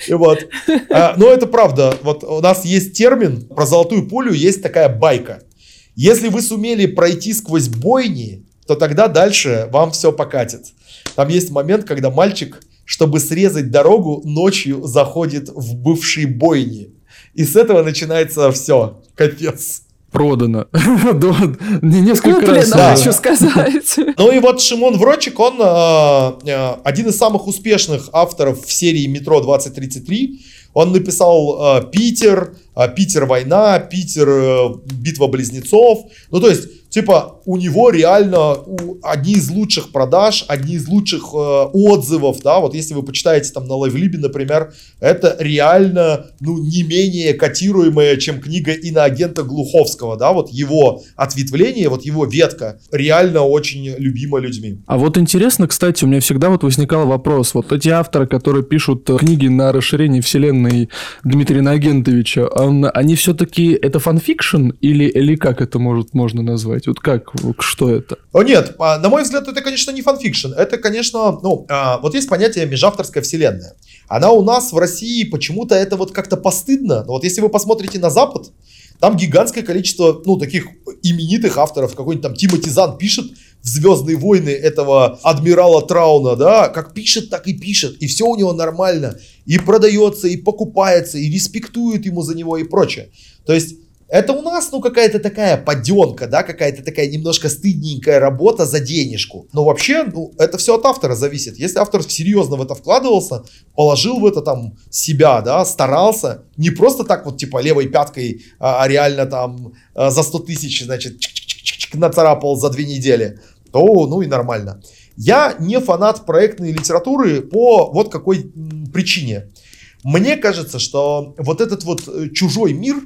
Speaker 1: Вот. А, Но это правда. Вот у нас есть термин про золотую пулю, есть такая байка. Если вы сумели пройти сквозь бойни, то тогда дальше вам все покатит. Там есть момент, когда мальчик, чтобы срезать дорогу, ночью заходит в бывшие бойни. И с этого начинается все. Капец.
Speaker 2: Продано. *laughs* Да, не Несколько
Speaker 4: Куплено,
Speaker 2: раз.
Speaker 1: да.
Speaker 4: хочу сказать. *laughs*
Speaker 1: Ну и вот Шимон Врочек, он э, э, один из самых успешных авторов в серии «Метро 2033». Он написал э, «Питер», «Питер. Война», «Питер. э, Битва близнецов». Ну то есть, типа, у него реально у- одни из лучших продаж, одни из лучших э, отзывов, да, вот если вы почитаете там на Лайвлибе, например, это реально, ну, не менее котируемая, чем книга иноагента Глуховского, да, вот его ответвление, вот его ветка реально очень любима людьми.
Speaker 2: А вот интересно, кстати, у меня всегда вот возникал вопрос. Вот эти авторы, которые пишут э, книги на расширение вселенной Дмитрия Нагентовича, он- они все-таки это фанфикшн или, или как это может, можно назвать? Вот как, что это?
Speaker 1: О, нет, а, на мой взгляд, это, конечно, не фанфикшн. Это, конечно, ну, а, вот есть понятие межавторская вселенная. Она у нас в России почему-то это вот как-то постыдно. Но вот если вы посмотрите на Запад, там гигантское количество, ну, таких именитых авторов. Какой-нибудь там Тимоти Зан пишет в «Звездные войны» этого адмирала Трауна, да, как пишет, так и пишет. И все у него нормально. И продается, и покупается, и респектуют ему за него и прочее. То есть это у нас, ну, какая-то такая поденка, да, какая-то такая немножко стыдненькая работа за денежку. Но вообще, ну, это все от автора зависит. Если автор серьезно в это вкладывался, положил в это там себя, да, старался, не просто так вот, типа, левой пяткой, а, а реально там а, за 100 тысяч, значит, чик-чик-чик-чик нацарапал за две недели, то, ну, и нормально. Я не фанат проектной литературы по вот какой причине. Мне кажется, что вот этот вот э, чужой мир,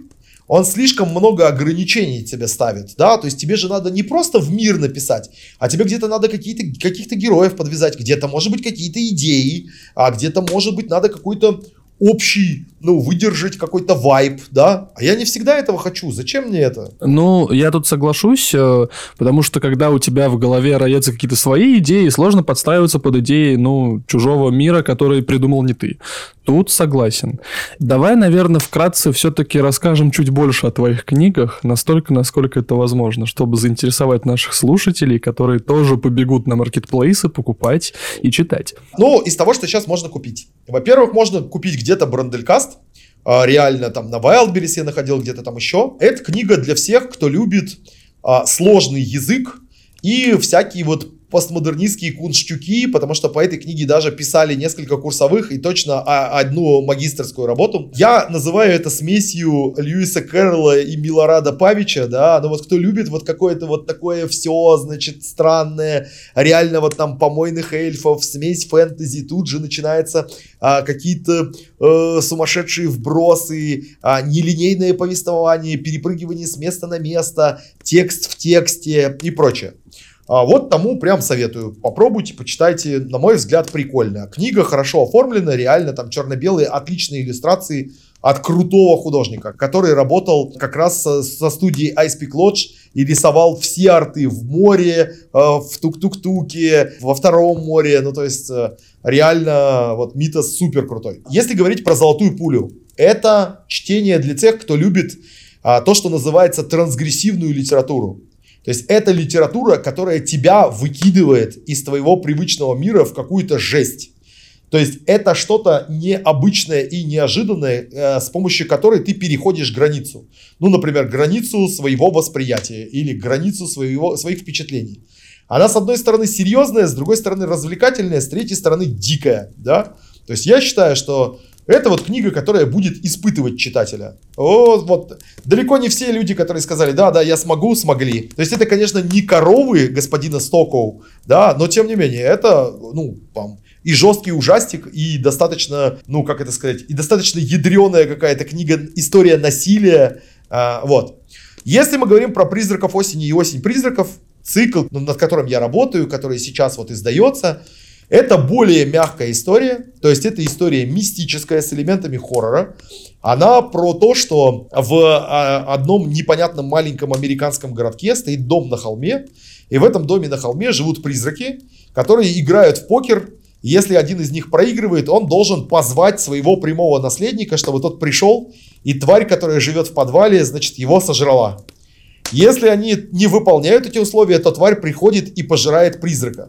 Speaker 1: он слишком много ограничений тебе ставит, да, то есть тебе же надо не просто в мир написать, а тебе где-то надо какие-то, каких-то героев подвязать, где-то может быть какие-то идеи, а где-то может быть надо какую-то общий, ну, выдержать какой-то вайб, да? А я не всегда этого хочу. Зачем мне это?
Speaker 2: Ну, я тут соглашусь, э, потому что когда у тебя в голове роятся какие-то свои идеи, сложно подстраиваться под идеи, ну, чужого мира, который придумал не ты. Тут согласен. Давай, наверное, вкратце все-таки расскажем чуть больше о твоих книгах, настолько, насколько это возможно, чтобы заинтересовать наших слушателей, которые тоже побегут на маркетплейсы покупать и читать.
Speaker 1: Ну, из того, что сейчас можно купить. Во-первых, можно купить где-то Бранделькаст, а, реально там на Wildberries я находил где-то там еще. Это книга для всех, кто любит а, сложный язык и всякие вот постмодернистские кунштюки, потому что по этой книге даже писали несколько курсовых и точно одну магистрскую работу. Я называю это смесью Льюиса Кэрролла и Милорада Павича, да, но вот кто любит вот какое-то вот такое все, значит, странное, реально вот там помойных эльфов, смесь фэнтези, тут же начинается а, какие-то э, сумасшедшие вбросы, а, нелинейное повествование, перепрыгивание с места на место, текст в тексте и прочее. А вот тому прям советую. Попробуйте, почитайте. На мой взгляд, прикольно. Книга хорошо оформлена, реально там черно-белые, отличные иллюстрации от крутого художника, который работал как раз со, студией Ice Peak Lodge и рисовал все арты в море, э, в тук-тук-туке, во втором море. Ну, то есть, э, реально, вот Митас супер крутой. Если говорить про золотую пулю, это чтение для тех, кто любит а, то, что называется трансгрессивную литературу. То есть это литература, которая тебя выкидывает из твоего привычного мира в какую-то жесть. То есть это что-то необычное и неожиданное, э, с помощью которой ты переходишь границу. Ну, например, границу своего восприятия или границу своего, своих впечатлений. Она, с одной стороны, серьезная, с другой стороны, развлекательная, с третьей стороны, дикая. Да? То есть я считаю, что это вот книга, которая будет испытывать читателя. Вот, вот. Далеко не все люди, которые сказали, да, да, я смогу, смогли. То есть это, конечно, не коровы господина Стокоу, да, но тем не менее, это, ну, там, и жесткий ужастик, и достаточно, ну, как это сказать, и достаточно ядреная какая-то книга, история насилия, а, вот. Если мы говорим про призраков осени и осень призраков, цикл, над которым я работаю, который сейчас вот издается, это более мягкая история, то есть это история мистическая с элементами хоррора. Она про то, что в а, одном непонятном маленьком американском городке стоит дом на холме, и в этом доме на холме живут призраки, которые играют в покер. Если один из них проигрывает, он должен позвать своего прямого наследника, чтобы тот пришел, и тварь, которая живет в подвале, значит, его сожрала. Если они не выполняют эти условия, то тварь приходит и пожирает призрака.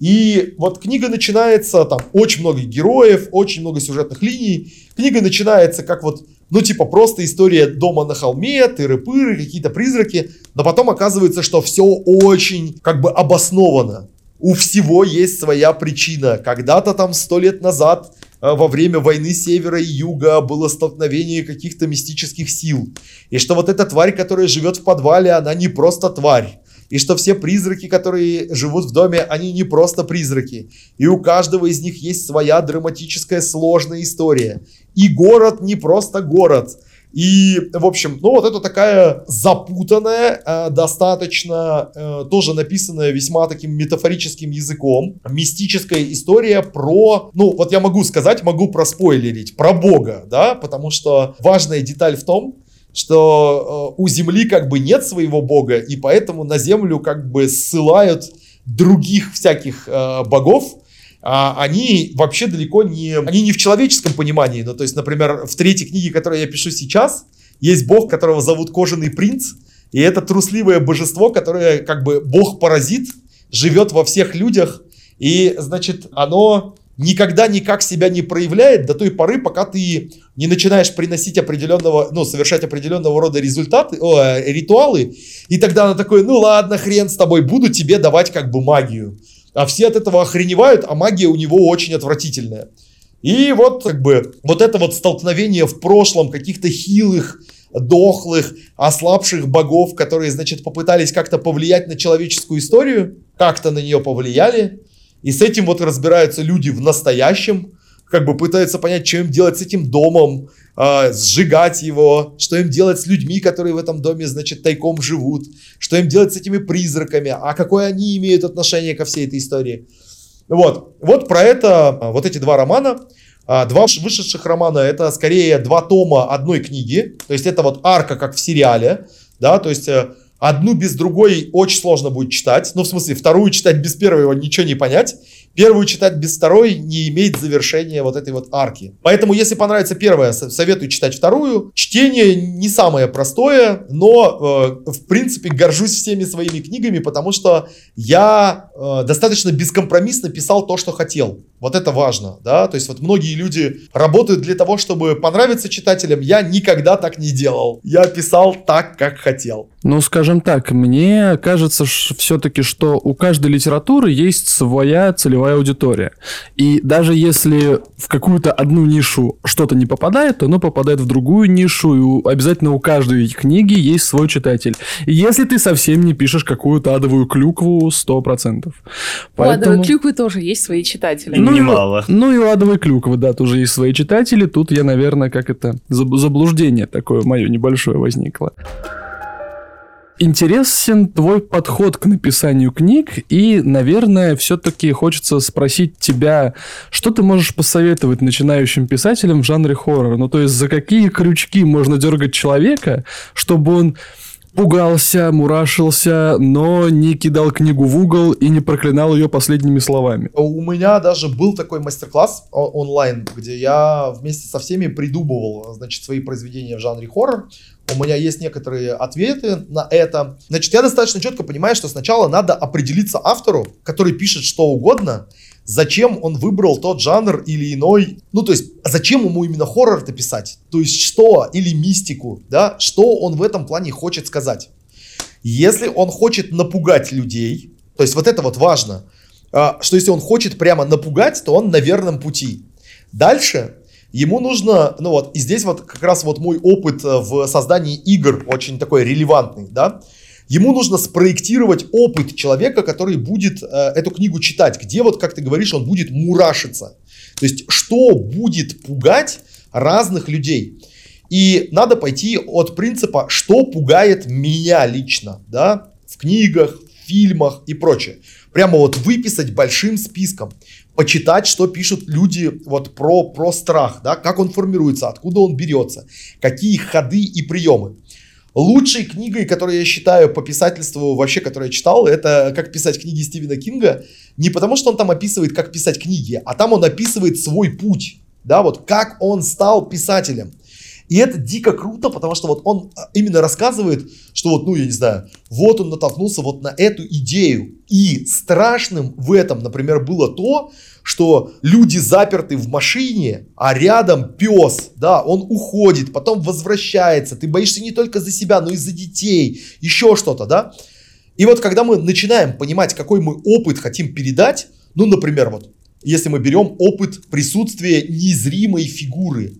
Speaker 1: И вот книга начинается, там очень много героев, очень много сюжетных линий. Книга начинается как вот, ну типа просто история дома на холме, тыры-пыры, какие-то призраки. Но потом оказывается, что все очень как бы обосновано. У всего есть своя причина. Когда-то там сто лет назад э, во время войны севера и юга было столкновение каких-то мистических сил. И что вот эта тварь, которая живет в подвале, она не просто тварь и что все призраки, которые живут в доме, они не просто призраки. И у каждого из них есть своя драматическая сложная история. И город не просто город. И, в общем, ну вот это такая запутанная, э, достаточно э, тоже написанная весьма таким метафорическим языком, мистическая история про, ну вот я могу сказать, могу проспойлерить, про Бога, да, потому что важная деталь в том, что э, у Земли как бы нет своего бога, и поэтому на Землю как бы ссылают других всяких э, богов, а они вообще далеко не... Они не в человеческом понимании. Ну, то есть, например, в третьей книге, которую я пишу сейчас, есть бог, которого зовут Кожаный принц, и это трусливое божество, которое как бы бог-паразит, живет во всех людях, и, значит, оно никогда никак себя не проявляет до той поры, пока ты не начинаешь приносить определенного, ну, совершать определенного рода результаты, о, ритуалы, и тогда она такой, ну ладно, хрен с тобой, буду тебе давать как бы магию. А все от этого охреневают, а магия у него очень отвратительная. И вот как бы вот это вот столкновение в прошлом каких-то хилых, дохлых, ослабших богов, которые, значит, попытались как-то повлиять на человеческую историю, как-то на нее повлияли, и с этим вот разбираются люди в настоящем, как бы пытаются понять, что им делать с этим домом, э, сжигать его, что им делать с людьми, которые в этом доме, значит, тайком живут, что им делать с этими призраками, а какое они имеют отношение ко всей этой истории. Вот, вот про это, вот эти два романа, А, два вышедших романа это скорее два тома одной книги. То есть это вот арка, как в сериале. Да, то есть э, одну без другой очень сложно будет читать. Ну, в смысле, вторую читать без первой ничего не понять. Первую читать без второй не имеет завершения вот этой вот арки. Поэтому, если понравится первая, советую читать вторую. Чтение не самое простое, но, э, в принципе, горжусь всеми своими книгами, потому что я э, достаточно бескомпромиссно писал то, что хотел. Вот это важно, да, то есть вот многие люди работают для того, чтобы понравиться читателям, я никогда так не делал. Я писал так, как хотел.
Speaker 2: Ну, скажем так, мне кажется все-таки, что у каждой литературы есть своя целевая аудитория. И даже если в какую-то одну нишу что-то не попадает, то оно попадает в другую нишу, и обязательно у каждой книги есть свой читатель. И если ты совсем не пишешь какую-то адовую клюкву, 100%. Поэтому...
Speaker 4: У адовой клюквы тоже есть свои читатели.
Speaker 2: Ну, немало. Ну и у адовой клюквы, да, тоже есть свои читатели. Тут я, наверное, как это, заблуждение такое мое небольшое возникло интересен твой подход к написанию книг, и, наверное, все-таки хочется спросить тебя, что ты можешь посоветовать начинающим писателям в жанре хоррор? Ну, то есть, за какие крючки можно дергать человека, чтобы он пугался, мурашился, но не кидал книгу в угол и не проклинал ее последними словами.
Speaker 1: У меня даже был такой мастер-класс онлайн, где я вместе со всеми придумывал, значит, свои произведения в жанре хоррор. У меня есть некоторые ответы на это. Значит, я достаточно четко понимаю, что сначала надо определиться автору, который пишет что угодно, зачем он выбрал тот жанр или иной. Ну, то есть, зачем ему именно хоррор-то писать? То есть, что? Или мистику, да? Что он в этом плане хочет сказать? Если он хочет напугать людей, то есть, вот это вот важно, а, что если он хочет прямо напугать, то он на верном пути. Дальше ему нужно, ну вот, и здесь вот как раз вот мой опыт э, в создании игр очень такой релевантный, да, Ему нужно спроектировать опыт человека, который будет э, эту книгу читать, где вот, как ты говоришь, он будет мурашиться. То есть, что будет пугать разных людей. И надо пойти от принципа, что пугает меня лично, да, в книгах, в фильмах и прочее. Прямо вот выписать большим списком, почитать, что пишут люди вот про, про страх, да, как он формируется, откуда он берется, какие ходы и приемы. Лучшей книгой, которую я считаю по писательству вообще, которую я читал, это «Как писать книги Стивена Кинга». Не потому, что он там описывает, как писать книги, а там он описывает свой путь. Да, вот как он стал писателем. И это дико круто, потому что вот он а, именно рассказывает, что вот, ну, я не знаю, вот он натолкнулся вот на эту идею. И страшным в этом, например, было то, что люди заперты в машине, а рядом пес, да, он уходит, потом возвращается. Ты боишься не только за себя, но и за детей, еще что-то, да. И вот когда мы начинаем понимать, какой мы опыт хотим передать, ну, например, вот, если мы берем опыт присутствия незримой фигуры,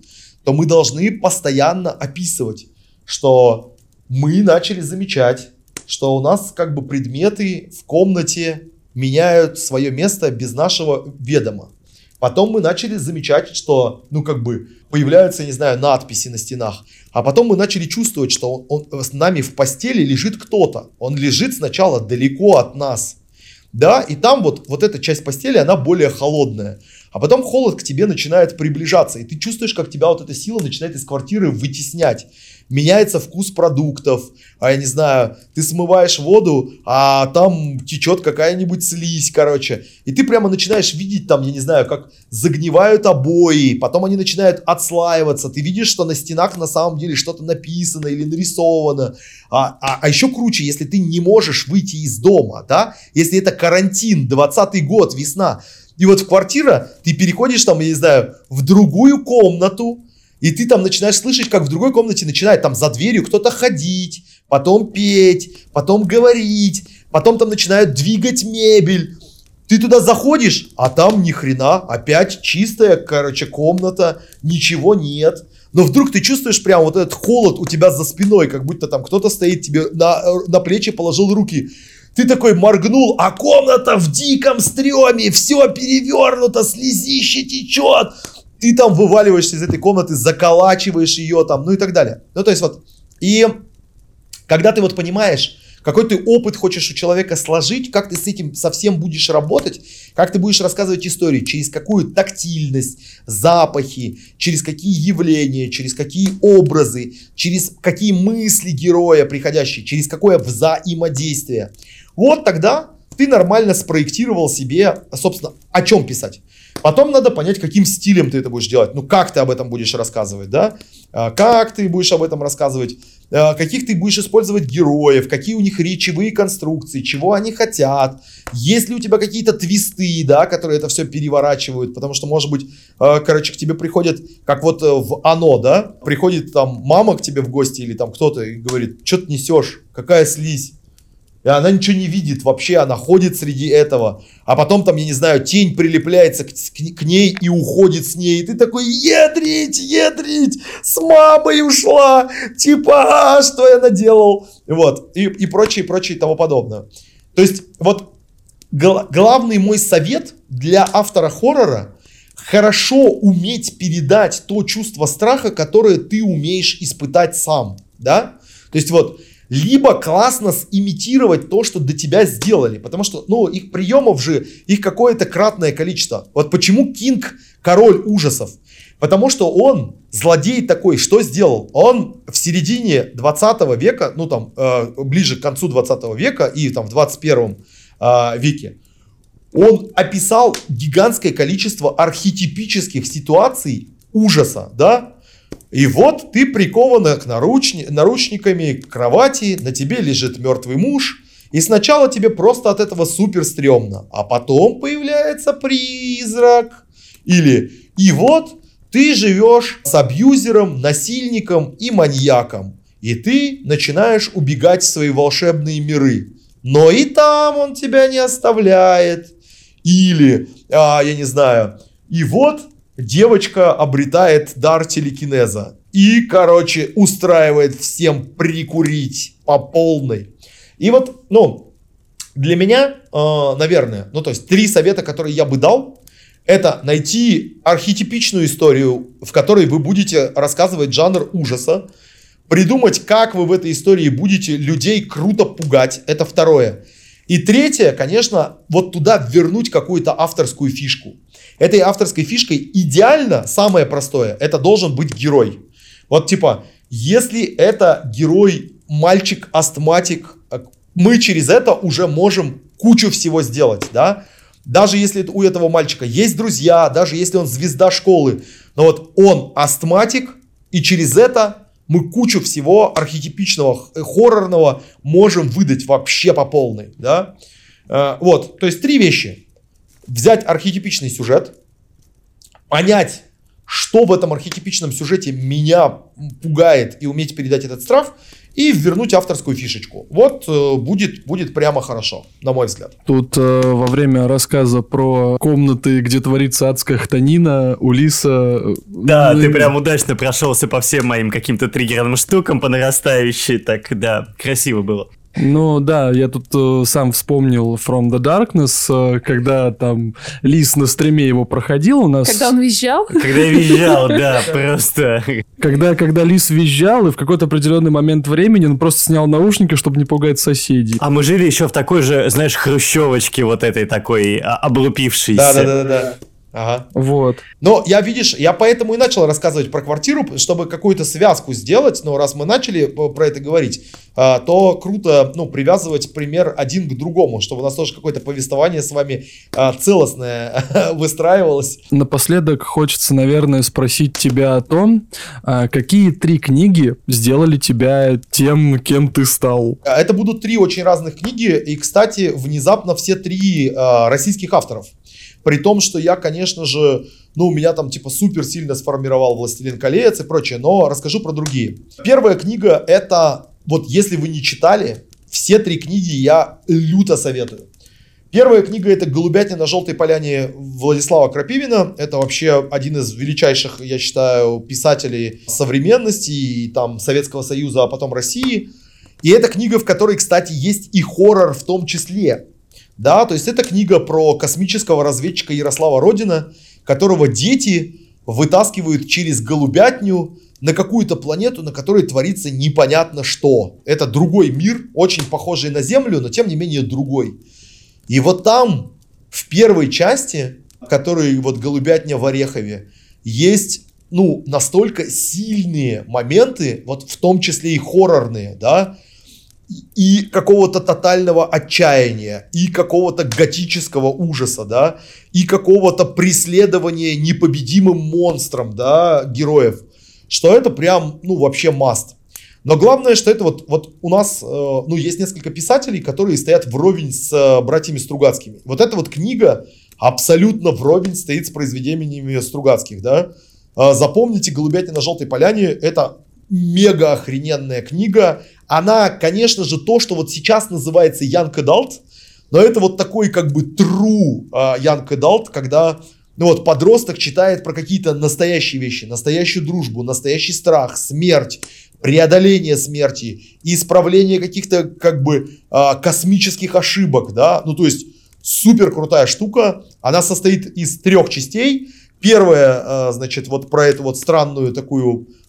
Speaker 1: то мы должны постоянно описывать, что мы начали замечать, что у нас как бы предметы в комнате меняют свое место без нашего ведома. Потом мы начали замечать, что, ну, как бы, появляются, не знаю, надписи на стенах. А потом мы начали чувствовать, что он, он, с нами в постели лежит кто-то. Он лежит сначала далеко от нас. Да, и там вот, вот эта часть постели, она более холодная. А потом холод к тебе начинает приближаться, и ты чувствуешь, как тебя вот эта сила начинает из квартиры вытеснять. Меняется вкус продуктов, а я не знаю, ты смываешь воду, а там течет какая-нибудь слизь, короче. И ты прямо начинаешь видеть там, я не знаю, как загнивают обои, потом они начинают отслаиваться. Ты видишь, что на стенах на самом деле что-то написано или нарисовано. А, а, а еще круче, если ты не можешь выйти из дома, да, если это карантин, 20 год, весна, и вот в квартира, ты переходишь там, я не знаю, в другую комнату, и ты там начинаешь слышать, как в другой комнате начинает там за дверью кто-то ходить, потом петь, потом говорить, потом там начинают двигать мебель. Ты туда заходишь, а там ни хрена, опять чистая, короче, комната, ничего нет. Но вдруг ты чувствуешь прям вот этот холод у тебя за спиной, как будто там кто-то стоит тебе на, на плечи, положил руки. Ты такой моргнул, а комната в диком стреме, все перевернуто, слезище течет. Ты там вываливаешься из этой комнаты, заколачиваешь ее там, ну и так далее. Ну то есть вот, и когда ты вот понимаешь, какой ты опыт хочешь у человека сложить, как ты с этим совсем будешь работать, как ты будешь рассказывать истории, через какую тактильность, запахи, через какие явления, через какие образы, через какие мысли героя приходящие, через какое взаимодействие. Вот тогда ты нормально спроектировал себе, собственно, о чем писать. Потом надо понять, каким стилем ты это будешь делать. Ну, как ты об этом будешь рассказывать, да? А, как ты будешь об этом рассказывать? А, каких ты будешь использовать героев? Какие у них речевые конструкции? Чего они хотят? Есть ли у тебя какие-то твисты, да, которые это все переворачивают? Потому что, может быть, а, короче, к тебе приходят, как вот э, в «Оно», да? Приходит там мама к тебе в гости или там кто-то и говорит, что ты несешь? Какая слизь? И она ничего не видит вообще, она ходит среди этого. А потом там, я не знаю, тень прилепляется к, к, к ней и уходит с ней. И ты такой, едрить, едрить, с мамой ушла. Типа, а, что я наделал? Вот, и, и прочее, прочее и тому подобное. То есть, вот гл- главный мой совет для автора хоррора хорошо уметь передать то чувство страха, которое ты умеешь испытать сам, да? То есть вот либо классно имитировать то, что до тебя сделали. Потому что, ну, их приемов же, их какое-то кратное количество. Вот почему Кинг король ужасов? Потому что он, злодей такой, что сделал? Он в середине 20 века, ну там, э, ближе к концу 20 века и там в 21 э, веке, он описал гигантское количество архетипических ситуаций ужаса, да, и вот ты прикована к наручни, наручниками к кровати, на тебе лежит мертвый муж, и сначала тебе просто от этого супер стрёмно, а потом появляется призрак. Или и вот ты живешь с абьюзером, насильником и маньяком, и ты начинаешь убегать в свои волшебные миры. Но и там он тебя не оставляет. Или, а, я не знаю, и вот девочка обретает дар телекинеза. И, короче, устраивает всем прикурить по полной. И вот, ну, для меня, э, наверное, ну, то есть три совета, которые я бы дал, это найти архетипичную историю, в которой вы будете рассказывать жанр ужаса, придумать, как вы в этой истории будете людей круто пугать, это второе. И третье, конечно, вот туда вернуть какую-то авторскую фишку. Этой авторской фишкой идеально, самое простое, это должен быть герой. Вот типа, если это герой мальчик-астматик, э, мы через это уже можем кучу всего сделать, да? Даже если у этого мальчика есть друзья, даже если он звезда школы, но вот он астматик, и через это мы кучу всего архетипичного, э, хоррорного можем выдать вообще по полной, да? Э, вот, то есть три вещи взять архетипичный сюжет, понять, что в этом архетипичном сюжете меня пугает и уметь передать этот страх, и вернуть авторскую фишечку. Вот э, будет, будет прямо хорошо, на мой взгляд.
Speaker 2: Тут э, во время рассказа про комнаты, где творится адская хтонина, у Лиса...
Speaker 3: Э, да, э, ты прям удачно прошелся по всем моим каким-то триггерным штукам по нарастающей, так, да, красиво было.
Speaker 2: Ну да, я тут э, сам вспомнил From the Darkness, э, когда там Лис на стриме его проходил у нас.
Speaker 4: Когда он визжал?
Speaker 3: Когда визжал, да, *laughs* просто.
Speaker 2: Когда, когда Лис визжал, и в какой-то определенный момент времени он просто снял наушники, чтобы не пугать соседей.
Speaker 3: А мы жили еще в такой же, знаешь, хрущевочке вот этой такой а, облупившейся.
Speaker 1: Да-да-да. Ага.
Speaker 2: Вот.
Speaker 1: Но я, видишь, я поэтому и начал рассказывать про квартиру, чтобы какую-то связку сделать. Но раз мы начали про это говорить, а, то круто, ну, привязывать пример один к другому, чтобы у нас тоже какое-то повествование с вами а, целостное *laughs* выстраивалось.
Speaker 2: Напоследок хочется, наверное, спросить тебя о том, а, какие три книги сделали тебя тем, кем ты стал?
Speaker 1: Это будут три очень разных книги, и, кстати, внезапно все три российских авторов. При том, что я, конечно же, ну, меня там типа супер сильно сформировал «Властелин колец» и прочее, но расскажу про другие. Первая книга это, вот если вы не читали, все три книги я люто советую. Первая книга это «Голубятня на желтой поляне» Владислава Крапивина. Это вообще один из величайших, я считаю, писателей современности и там Советского Союза, а потом России. И это книга, в которой, кстати, есть и хоррор в том числе. Да, то есть это книга про космического разведчика Ярослава Родина, которого дети вытаскивают через голубятню на какую-то планету, на которой творится непонятно что. Это другой мир, очень похожий на Землю, но тем не менее другой. И вот там, в первой части, который вот «Голубятня в Орехове», есть ну, настолько сильные моменты, вот в том числе и хоррорные, да, и какого-то тотального отчаяния, и какого-то готического ужаса, да, и какого-то преследования непобедимым монстром, да, героев, что это прям, ну, вообще маст. Но главное, что это вот, вот у нас, э, ну, есть несколько писателей, которые стоят вровень с э, братьями Стругацкими. Вот эта вот книга абсолютно вровень стоит с произведениями Стругацких, да. Э, запомните «Голубятня на желтой поляне» — это мега охрененная книга. Она, конечно же, то, что вот сейчас называется Young Adult, но это вот такой как бы true uh, Young Adult, когда ну вот подросток читает про какие-то настоящие вещи, настоящую дружбу, настоящий страх, смерть, преодоление смерти, исправление каких-то как бы uh, космических ошибок, да, ну то есть супер крутая штука, она состоит из трех частей. Первая, uh, значит, вот про эту вот странную такую а,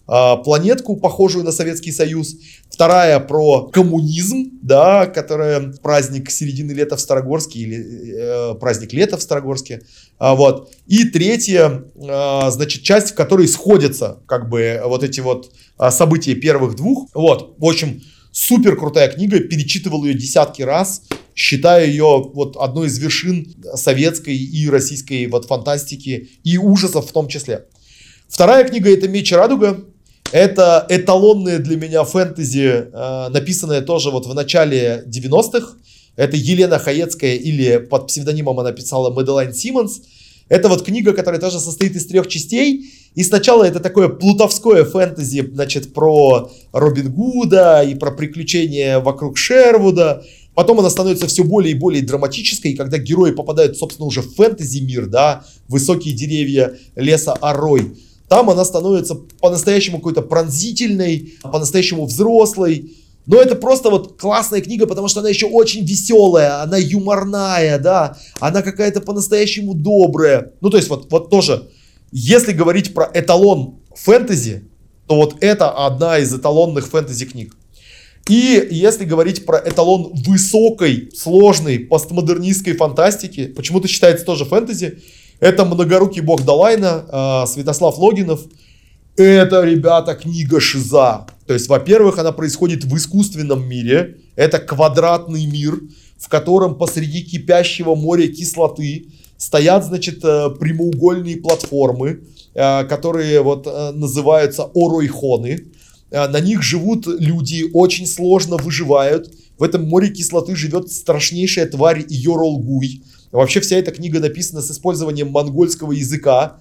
Speaker 1: планетку, похожую на Советский Союз. Вторая про коммунизм, да, которая праздник середины лета в Старогорске или э, праздник лета в Старогорске. А, вот. И третья, э, значит, часть, в которой сходятся как бы вот эти вот события первых двух. Вот. В общем, супер крутая книга, перечитывал ее десятки раз. Считаю ее вот одной из вершин советской и российской вот фантастики и ужасов в том числе. Вторая книга это «Меч и радуга». Это эталонные для меня фэнтези, э, написанное тоже вот в начале 90-х. Это Елена Хаецкая или под псевдонимом она писала Мэдалайн Симмонс. Это вот книга, которая тоже состоит из трех частей. И сначала это такое плутовское фэнтези, значит, про Робин Гуда и про приключения вокруг Шервуда. Потом она становится все более и более драматической, когда герои попадают, собственно, уже в фэнтези мир, да, высокие деревья леса Арой. Там она становится по-настоящему какой-то пронзительной, по-настоящему взрослой. Но это просто вот классная книга, потому что она еще очень веселая, она юморная, да, она какая-то по-настоящему добрая. Ну, то есть вот, вот тоже, если говорить про эталон фэнтези, то вот это одна из эталонных фэнтези книг. И если говорить про эталон высокой, сложной, постмодернистской фантастики, почему-то считается тоже фэнтези, это «Многорукий бог Далайна», э, Святослав Логинов. Это, ребята, книга Шиза. То есть, во-первых, она происходит в искусственном мире. Это квадратный мир, в котором посреди кипящего моря кислоты стоят, значит, э, прямоугольные платформы, э, которые вот э, называются оройхоны. На них живут люди, очень сложно выживают. В этом море кислоты живет страшнейшая тварь Йоролгуй. Вообще вся эта книга написана с использованием монгольского языка.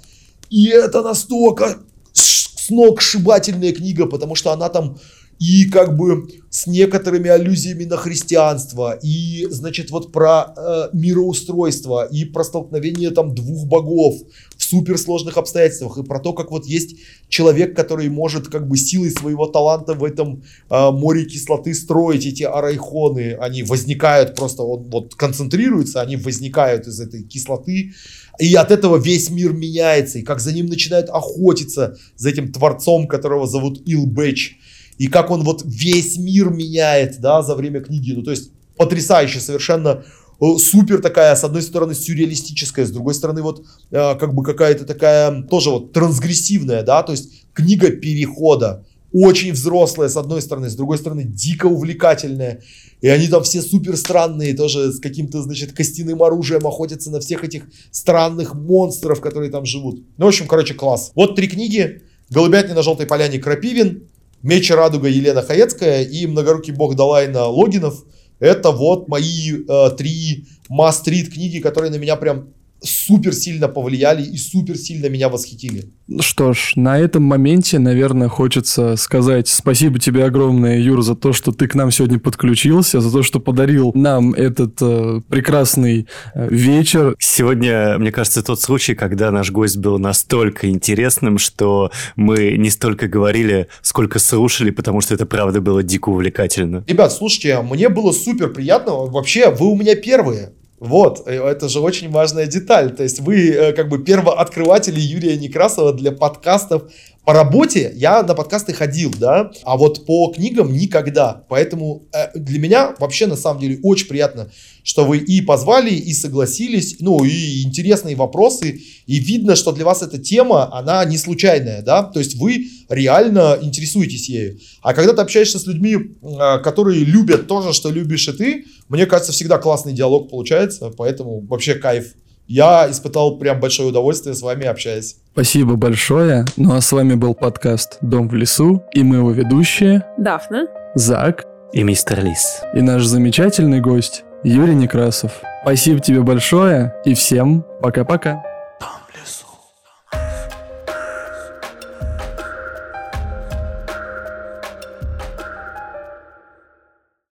Speaker 1: И это настолько сногсшибательная книга, потому что она там и как бы с некоторыми аллюзиями на христианство, и, значит, вот про э, мироустройство, и про столкновение там двух богов в суперсложных обстоятельствах, и про то, как вот есть человек, который может как бы силой своего таланта в этом э, море кислоты строить эти арайхоны, они возникают просто, он вот концентрируется, они возникают из этой кислоты, и от этого весь мир меняется, и как за ним начинают охотиться, за этим творцом, которого зовут Илбэч, и как он вот весь мир меняет, да, за время книги. Ну, то есть потрясающе совершенно э, супер такая, с одной стороны, сюрреалистическая, с другой стороны, вот э, как бы какая-то такая тоже вот трансгрессивная, да, то есть книга перехода, очень взрослая, с одной стороны, с другой стороны, дико увлекательная. И они там все супер странные, тоже с каким-то, значит, костяным оружием охотятся на всех этих странных монстров, которые там живут. Ну, в общем, короче, класс. Вот три книги. «Голубятня на желтой поляне» Крапивин, Меч радуга Елена Хаецкая и Многорукий бог Далайна Логинов. Это вот мои э, три мастрит книги, которые на меня прям супер сильно повлияли и супер сильно меня восхитили.
Speaker 2: Ну что ж, на этом моменте, наверное, хочется сказать спасибо тебе огромное, Юр, за то, что ты к нам сегодня подключился, за то, что подарил нам этот э, прекрасный э, вечер.
Speaker 3: Сегодня, мне кажется, тот случай, когда наш гость был настолько интересным, что мы не столько говорили, сколько слушали, потому что это правда было дико увлекательно.
Speaker 1: Ребят, слушайте, мне было супер приятно. Вообще, вы у меня первые. Вот, э, это же очень важная деталь. То есть вы э, как бы первооткрыватели Юрия Некрасова для подкастов По работе я на подкасты ходил, да, а вот по книгам никогда. Поэтому э, для меня вообще на самом деле очень приятно, что вы и позвали, и согласились, ну и интересные вопросы, и видно, что для вас эта тема, она не случайная, да, то есть вы реально интересуетесь ею. А когда ты общаешься с людьми, э, которые любят то же, что любишь и ты, мне кажется, всегда классный диалог получается, поэтому вообще кайф. Я испытал прям большое удовольствие с вами общаясь.
Speaker 2: Спасибо большое. Ну а с вами был подкаст «Дом в лесу» и мы его ведущие
Speaker 4: Дафна.
Speaker 2: Зак
Speaker 3: И мистер Лис.
Speaker 2: и наш замечательный гость Юрий Некрасов. Спасибо тебе большое и всем пока-пока.